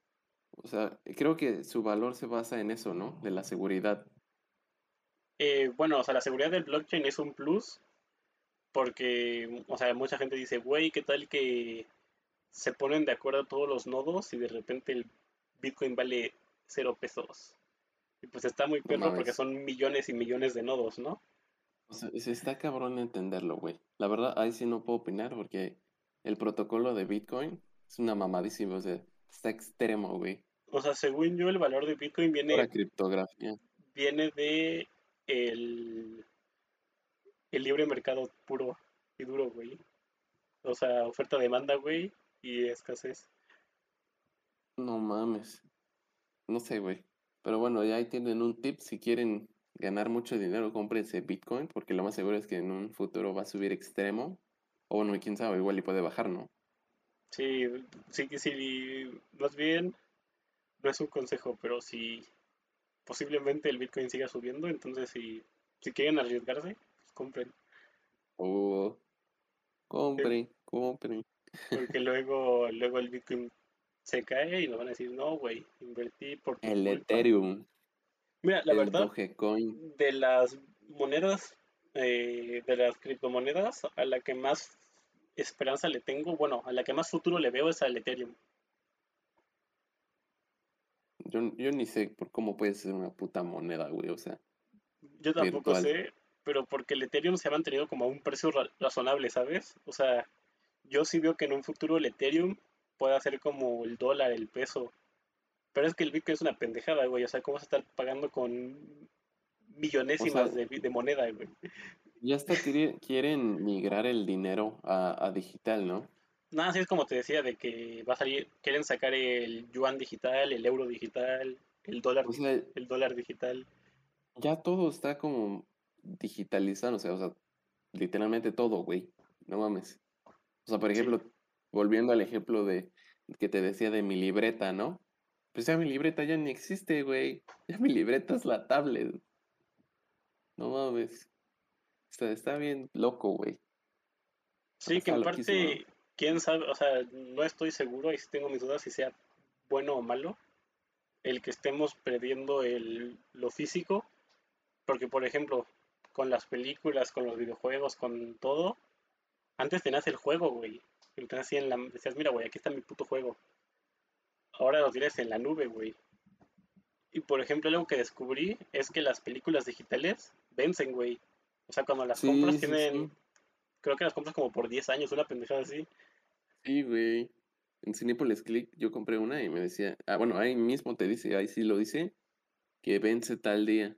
Speaker 2: O sea, creo que su valor se basa en eso, ¿no? De la seguridad.
Speaker 1: Eh, bueno, o sea, la seguridad del blockchain es un plus porque, o sea, mucha gente dice, güey, ¿qué tal que se ponen de acuerdo todos los nodos y de repente el Bitcoin vale cero pesos? Y pues está muy
Speaker 2: No
Speaker 1: perro porque son millones y millones de nodos, ¿no?
Speaker 2: O sea, está cabrón entenderlo, güey. La verdad, ahí sí no puedo opinar porque el protocolo de Bitcoin es una mamadísima, o sea, está extremo, güey.
Speaker 1: O sea, según yo, el valor de Bitcoin viene,
Speaker 2: criptografía.
Speaker 1: viene de el, el libre mercado puro y duro, güey. O sea, oferta-demanda, güey, y escasez.
Speaker 2: No mames. No sé, güey. Pero bueno, ya ahí tienen un tip. Si quieren ganar mucho dinero, cómprense Bitcoin, porque lo más seguro es que en un futuro va a subir extremo. O bueno, y quién sabe, igual y puede bajar, ¿no?
Speaker 1: Sí, sí, sí, más bien no es un consejo, pero si posiblemente el Bitcoin siga subiendo, entonces si, si quieren arriesgarse, pues compren,
Speaker 2: O
Speaker 1: Eh,
Speaker 2: compren, compren.
Speaker 1: porque luego, luego el Bitcoin se cae y nos van a decir, no, güey, invertí por tu
Speaker 2: El
Speaker 1: culpa.
Speaker 2: Ethereum,
Speaker 1: Mira, la
Speaker 2: el
Speaker 1: verdad,
Speaker 2: Dogecoin.
Speaker 1: de las monedas, eh, de las criptomonedas, a la que más esperanza le tengo, bueno, a la que más futuro le veo es al Ethereum.
Speaker 2: Yo, yo ni sé por cómo puede ser una puta moneda, güey, o sea,
Speaker 1: Yo tampoco
Speaker 2: virtual.
Speaker 1: sé, pero porque el Ethereum se ha mantenido como a un precio ra- razonable, ¿sabes? O sea, yo sí veo que en un futuro el Ethereum pueda ser como el dólar, el peso. Pero es que el Bitcoin es una pendejada, güey. O sea, ¿cómo vas a estar pagando con
Speaker 2: O sea,
Speaker 1: millonésimas de, de moneda, güey?
Speaker 2: ya hasta quiere- quieren migrar el dinero a, a digital, ¿no?
Speaker 1: Nada, así es como te decía, de que va a salir, quieren sacar el yuan digital, el euro digital, el dólar,
Speaker 2: O sea,
Speaker 1: el dólar digital.
Speaker 2: ya todo está como digitalizado, o sea, o sea, literalmente todo, güey. No mames. O sea, por
Speaker 1: Sí,
Speaker 2: ejemplo, volviendo al ejemplo de que te decía de mi libreta, ¿no? Pues ya mi libreta ya ni existe, güey. Ya mi libreta es la tablet. No mames. Está, está bien loco, güey.
Speaker 1: sí, que en parte, quién sabe, o sea, no estoy seguro y sí tengo mis dudas si sea bueno o malo el que estemos perdiendo el, lo físico, porque por ejemplo, con las películas, con los videojuegos, con todo, antes tenías el juego, güey. Lo tenías así en la... Decías, mira, güey, aquí está mi puto juego. Ahora lo tienes en la nube, güey. Y por ejemplo, algo que descubrí es que las películas digitales vencen, güey. O sea, cuando las
Speaker 2: Sí,
Speaker 1: compras
Speaker 2: sí,
Speaker 1: tienen...
Speaker 2: sí.
Speaker 1: Creo que las compras como por 10 años, una pendejada así.
Speaker 2: Sí, güey. En Cinepolis Click yo compré una y me decía, ah, bueno, ahí mismo te dice, ahí sí lo dice, que vence tal día.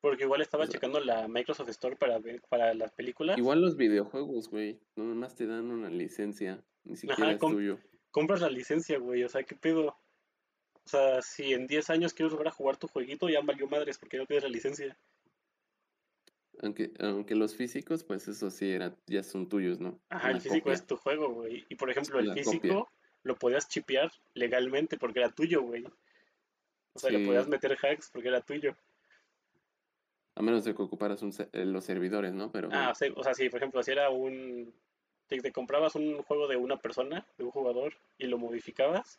Speaker 1: Porque igual estaba
Speaker 2: O sea,
Speaker 1: checando la Microsoft Store para ver, para las películas.
Speaker 2: igual los videojuegos, güey, no nomás te dan una licencia, ni siquiera
Speaker 1: Ajá,
Speaker 2: es tuyo.
Speaker 1: Compras la licencia, güey. O sea, ¿qué pedo? O sea, si en 10 años quieres volver a jugar tu jueguito, ya valió madres porque no tienes la licencia.
Speaker 2: Aunque, aunque los físicos, pues eso sí, era, ya son tuyos, ¿no?
Speaker 1: Ajá, el físico
Speaker 2: copia,
Speaker 1: es tu juego, güey. Y por ejemplo, el
Speaker 2: la copia.
Speaker 1: físico lo podías chipear legalmente porque era tuyo, güey. O sea, le podías
Speaker 2: Sí,
Speaker 1: meter hacks porque era tuyo.
Speaker 2: a menos de que ocuparas un se- eh, los servidores, ¿no? Pero
Speaker 1: Ah, o sea, o sea, sí, por ejemplo, si era un... Si te comprabas un juego de una persona, de un jugador, y lo modificabas,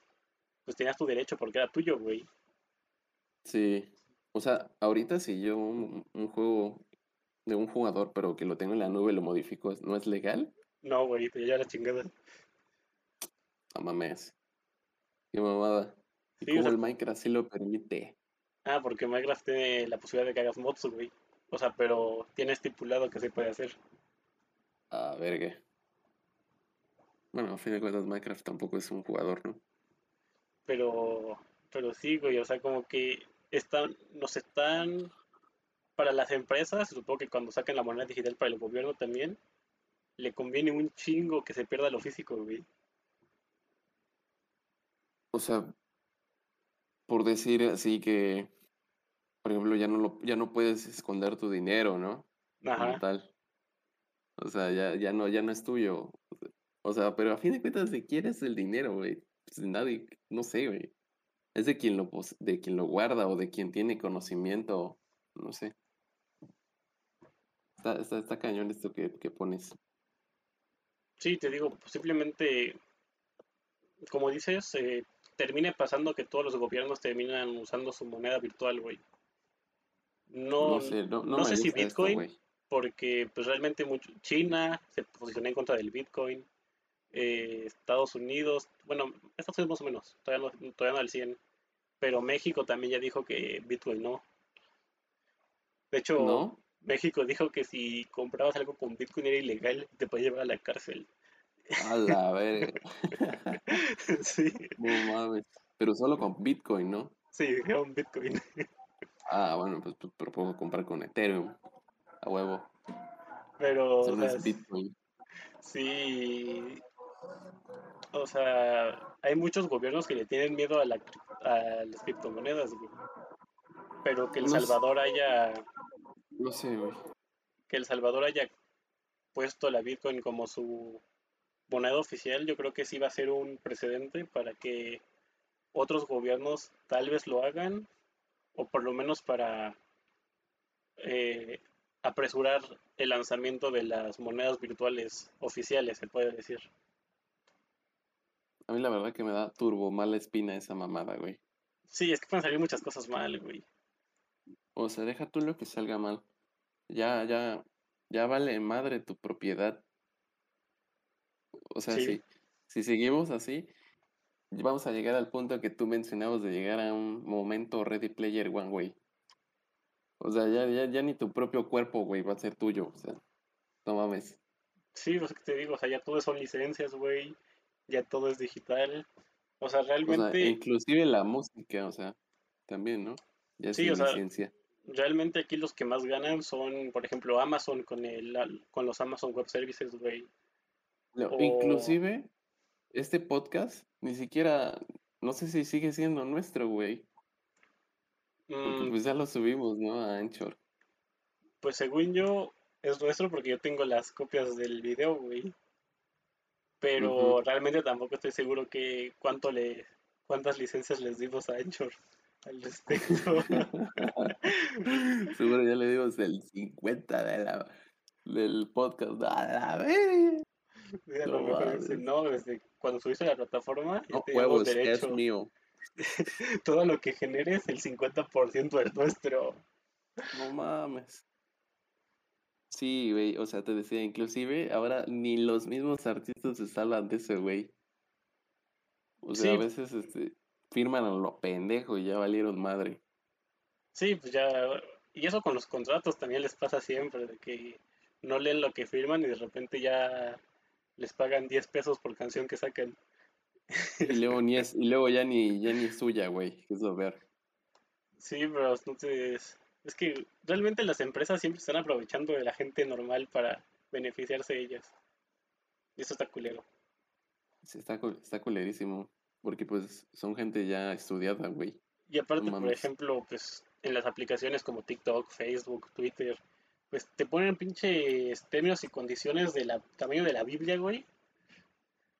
Speaker 1: pues tenías tu derecho porque era tuyo, güey.
Speaker 2: sí. O sea, ahorita si yo un, un juego de un jugador, pero que lo tengo en la nube, lo modifico, ¿no es legal?
Speaker 1: No, güey, te lleva la chingada.
Speaker 2: No mames. Qué mamada. ¿Y
Speaker 1: Sí, o
Speaker 2: cómo
Speaker 1: sea,
Speaker 2: el Minecraft sí lo permite?
Speaker 1: ah, porque Minecraft tiene la posibilidad de que hagas mods, güey. O sea, pero tiene estipulado que se puede hacer.
Speaker 2: Ah, verga. Bueno, a fin de cuentas, Minecraft tampoco es un jugador, ¿no?
Speaker 1: Pero, pero sí, güey, o sea, como que están, nos están, para las empresas, supongo que cuando saquen la moneda digital para el gobierno también, le conviene un chingo que se pierda lo físico, güey.
Speaker 2: O sea, por decir así que, por ejemplo, ya no lo, ya no puedes esconder tu dinero, ¿no? Como
Speaker 1: Ajá.
Speaker 2: tal. O sea, ya, ya no, ya no es tuyo. O sea, pero a fin de cuentas, de quién es el dinero, güey? Pues nadie, no sé, güey. Es de quien lo, de quien lo guarda o de quien tiene conocimiento, no sé. Está, está, está cañón esto que, que pones.
Speaker 1: Sí, te digo, simplemente, como dices, eh, termine pasando que todos los gobiernos terminan usando su moneda virtual, güey. No,
Speaker 2: No sé, no, no
Speaker 1: no
Speaker 2: me
Speaker 1: sé si
Speaker 2: esto,
Speaker 1: Bitcoin,
Speaker 2: güey.
Speaker 1: porque pues realmente mucho, China se posicionó en contra del Bitcoin, eh, Estados Unidos, bueno, Estados Unidos más o menos, todavía no, todavía no al 100, pero México también ya dijo que Bitcoin no. De hecho,
Speaker 2: ¿No?
Speaker 1: México dijo que si comprabas algo con Bitcoin era ilegal te podía llevar a la cárcel.
Speaker 2: A la verga.
Speaker 1: Sí,
Speaker 2: No mames. Pero solo con Bitcoin, ¿no?
Speaker 1: sí, un Bitcoin.
Speaker 2: Ah, bueno, pues, pues, pero puedo comprar con Ethereum. A huevo.
Speaker 1: Pero, o sea,
Speaker 2: es Bitcoin.
Speaker 1: sí, o sea, hay muchos gobiernos que le tienen miedo a, la, a las criptomonedas, güey. Pero que El
Speaker 2: No,
Speaker 1: Salvador haya,
Speaker 2: no sé, güey.
Speaker 1: que El Salvador haya puesto la Bitcoin como su moneda oficial, yo creo que sí va a ser un precedente para que otros gobiernos tal vez lo hagan, o por lo menos para eh, apresurar el lanzamiento de las monedas virtuales oficiales, se puede decir.
Speaker 2: A mí la verdad que me da turbo mala espina esa mamada, güey.
Speaker 1: Sí, es que pueden salir muchas cosas mal, güey.
Speaker 2: O sea, deja tú lo que salga mal. Ya, ya, ya vale madre tu propiedad. O sea,
Speaker 1: Sí,
Speaker 2: si, si seguimos así, vamos a llegar al punto que tú mencionabas de llegar a un momento Ready Player One, güey. O sea, ya, ya, ya ni tu propio cuerpo, güey, va a ser tuyo. O sea, no mames.
Speaker 1: sí, pues que te digo, o sea, ya todo son licencias, güey, ya todo es digital. O sea,
Speaker 2: O sea,
Speaker 1: realmente,
Speaker 2: inclusive la música, o sea, también, ¿no? Ya es
Speaker 1: sí, o sea,
Speaker 2: licencia.
Speaker 1: realmente aquí los que más ganan son, por ejemplo, Amazon con el, con los Amazon Web Services, güey.
Speaker 2: No,
Speaker 1: O,
Speaker 2: inclusive, este podcast ni siquiera, no sé si sigue siendo nuestro, güey. Porque
Speaker 1: mm,
Speaker 2: pues ya lo subimos, ¿no? A Anchor.
Speaker 1: pues según yo, es nuestro porque yo tengo las copias del video, güey. Pero realmente tampoco estoy seguro que cuánto le, cuántas licencias les dimos a Anchor al respecto.
Speaker 2: Seguro ya le dimos el 50 de la, del podcast. ¡A la verga!
Speaker 1: Y a
Speaker 2: No
Speaker 1: lo mejor dicen,
Speaker 2: mames.
Speaker 1: no, desde cuando subiste a la plataforma ya
Speaker 2: No
Speaker 1: teníamos
Speaker 2: huevos, es
Speaker 1: derecho.
Speaker 2: mío.
Speaker 1: Todo lo que generes, el 50% es nuestro.
Speaker 2: No mames. Sí, güey, o sea, te decía, inclusive ahora ni los mismos artistas se salvan de ese güey. O sea, a veces este, firman a lo pendejo y ya valieron madre.
Speaker 1: sí, pues ya. Y eso con los contratos también les pasa siempre, de que no leen lo que firman y de repente ya les pagan 10 pesos por canción que saquen.
Speaker 2: Y luego ni es, y luego ya ni, ya ni es suya, güey, que es lo ver.
Speaker 1: Sí, pero entonces. Es que realmente las empresas siempre están aprovechando de la gente normal para beneficiarse de ellas. Y eso está culero.
Speaker 2: Sí, está, cul- está culerísimo. Porque pues son gente ya estudiada, güey.
Speaker 1: Y
Speaker 2: No
Speaker 1: aparte, por ejemplo, pues en las aplicaciones como TikTok, Facebook, Twitter, pues te ponen pinches términos y condiciones del tamaño de la Biblia, güey.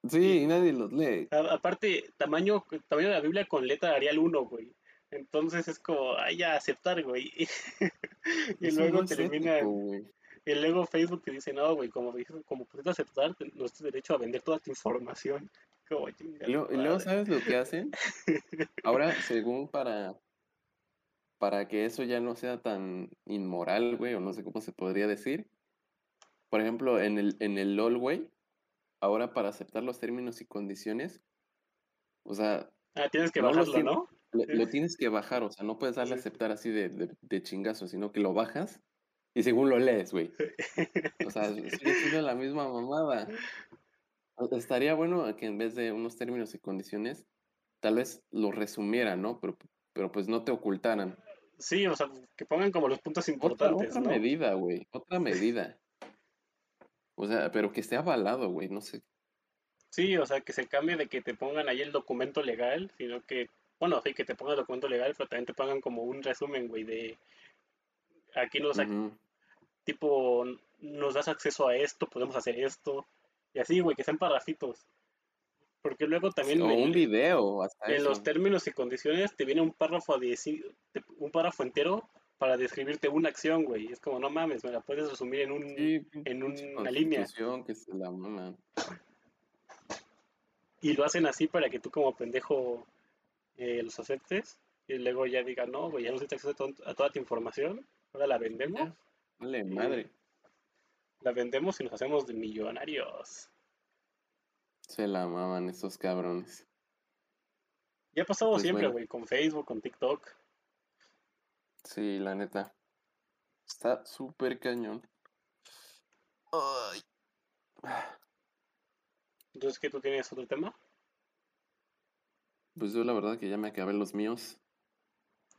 Speaker 2: Sí, y nadie los lee.
Speaker 1: a- aparte, tamaño, tamaño de la Biblia con letra Arial uno güey. Entonces es como, ay, ya, aceptar, güey. Y luego
Speaker 2: es ético, güey.
Speaker 1: y luego Facebook te dice, no, güey, como, como pusiste aceptar, no tienes derecho a vender toda tu información. Como,
Speaker 2: Y
Speaker 1: tu
Speaker 2: luego, y luego,
Speaker 1: madre.
Speaker 2: ¿sabes lo que hacen? Ahora, según para, para que eso ya no sea tan inmoral, güey, o no sé cómo se podría decir. Por ejemplo, en el, en el LOL, güey, ahora para aceptar los términos y condiciones, o sea,
Speaker 1: Ah, tienes que
Speaker 2: no
Speaker 1: bajarlo, ¿no?
Speaker 2: Lo, lo tienes que bajar, o sea, no puedes darle a aceptar así de, de, de chingazo, sino que lo bajas y según lo lees, güey. O sea, sigue siendo la misma mamada. Estaría bueno que en vez de unos términos y condiciones, tal vez lo resumieran, ¿no? Pero, pero pues no te ocultaran.
Speaker 1: Sí, o sea, que pongan como los puntos
Speaker 2: Otra,
Speaker 1: importantes,
Speaker 2: otra
Speaker 1: ¿no?
Speaker 2: medida, güey, otra medida. O sea, pero que esté avalado, güey, no sé.
Speaker 1: Sí, o sea, que se cambie de que te pongan ahí el documento legal, sino que, bueno, sí, que te pongan el documento legal, pero también te pongan como un resumen, güey, de aquí nos,
Speaker 2: Ujú.
Speaker 1: tipo, nos das acceso a esto, podemos hacer esto, y así, güey, que sean parrafitos. Porque luego también
Speaker 2: O un
Speaker 1: en,
Speaker 2: video, hasta
Speaker 1: en los términos y condiciones te viene un párrafo de- un párrafo entero para describirte una acción, güey. Es como, no mames, me la puedes resumir en un,
Speaker 2: Sí,
Speaker 1: en una línea.
Speaker 2: constitución que se la maman.
Speaker 1: Y lo hacen así para que tú como pendejo eh, los aceptes y luego ya digan, no, güey, ya no se te acceso a, to- a toda tu información, ahora la vendemos,
Speaker 2: Ya, vale, madre.
Speaker 1: la vendemos y nos hacemos de millonarios.
Speaker 2: Se la maman estos cabrones.
Speaker 1: Ya ha pasado
Speaker 2: Pues
Speaker 1: siempre,
Speaker 2: bueno,
Speaker 1: güey, con Facebook, con TikTok.
Speaker 2: sí, la neta. Está súper cañón. Ay.
Speaker 1: Entonces, ¿qué tú tienes otro tema?
Speaker 2: Pues yo la verdad que ya me acabé los míos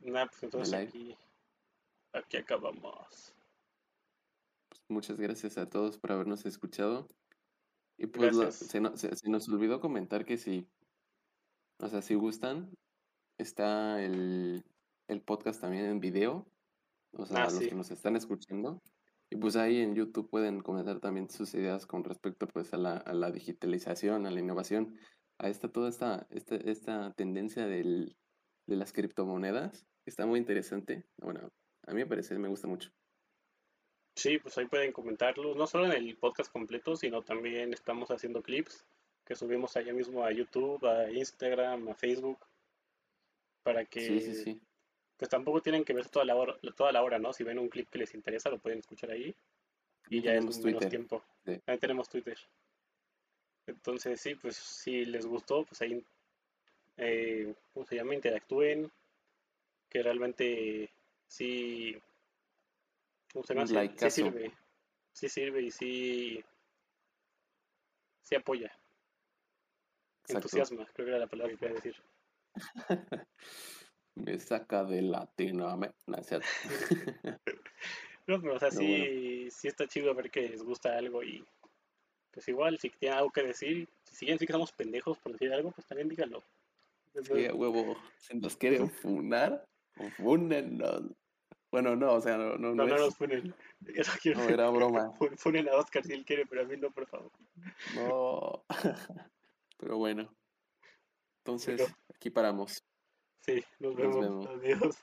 Speaker 1: Nah, pues entonces aquí, aquí acabamos.
Speaker 2: Pues muchas gracias a todos por habernos escuchado. Y pues se, no- se- se nos olvidó comentar que si, o sea, si gustan, está el, el podcast también en video, o sea,
Speaker 1: Ah,
Speaker 2: los
Speaker 1: sí.
Speaker 2: que nos están escuchando. Y pues ahí en YouTube pueden comentar también sus ideas con respecto pues a la, a la digitalización, a la innovación, a esta, toda esta, esta, esta tendencia del, de las criptomonedas. que Está muy interesante. Bueno, a mí me parece, me gusta mucho.
Speaker 1: Sí, pues ahí pueden comentarlos, no solo en el podcast completo, sino también estamos haciendo clips que subimos allá mismo a YouTube, a Instagram, a Facebook, para
Speaker 2: Sí, sí,
Speaker 1: que
Speaker 2: sí.
Speaker 1: pues tampoco tienen que ver toda la hora, toda la hora, ¿no? Si ven un clip que les interesa, lo pueden escuchar ahí y ya es menos tiempo.
Speaker 2: Sí.
Speaker 1: También tenemos Twitter. Entonces, sí, pues si les gustó, pues ahí, eh, ¿cómo se llama? Interactúen, que realmente sí, ¿cómo se llama?
Speaker 2: Un
Speaker 1: Sí, sí sirve, sí sirve y sí, sí apoya,
Speaker 2: Exacto.
Speaker 1: entusiasma, creo que era la palabra que quería decir.
Speaker 2: Me saca de Latinoamérica. No.
Speaker 1: No, pero o sea,
Speaker 2: bueno,
Speaker 1: sí, sí está chido ver que les gusta algo y pues igual, si tienen algo que decir, si siguen sí que somos pendejos por decir algo, pues también díganlo.
Speaker 2: sí, a huevo. Si nos quieren funar, fúnennos. Bueno, no, o sea, no, no,
Speaker 1: No,
Speaker 2: no
Speaker 1: no
Speaker 2: es.
Speaker 1: nos funen. No quiero
Speaker 2: No, era broma.
Speaker 1: Fun- Funen a Oscar si él quiere, pero a mí no, por favor.
Speaker 2: No. Pero
Speaker 1: bueno,
Speaker 2: entonces aquí paramos.
Speaker 1: sí, nos
Speaker 2: Nos
Speaker 1: vemos.
Speaker 2: vemos.
Speaker 1: Adiós.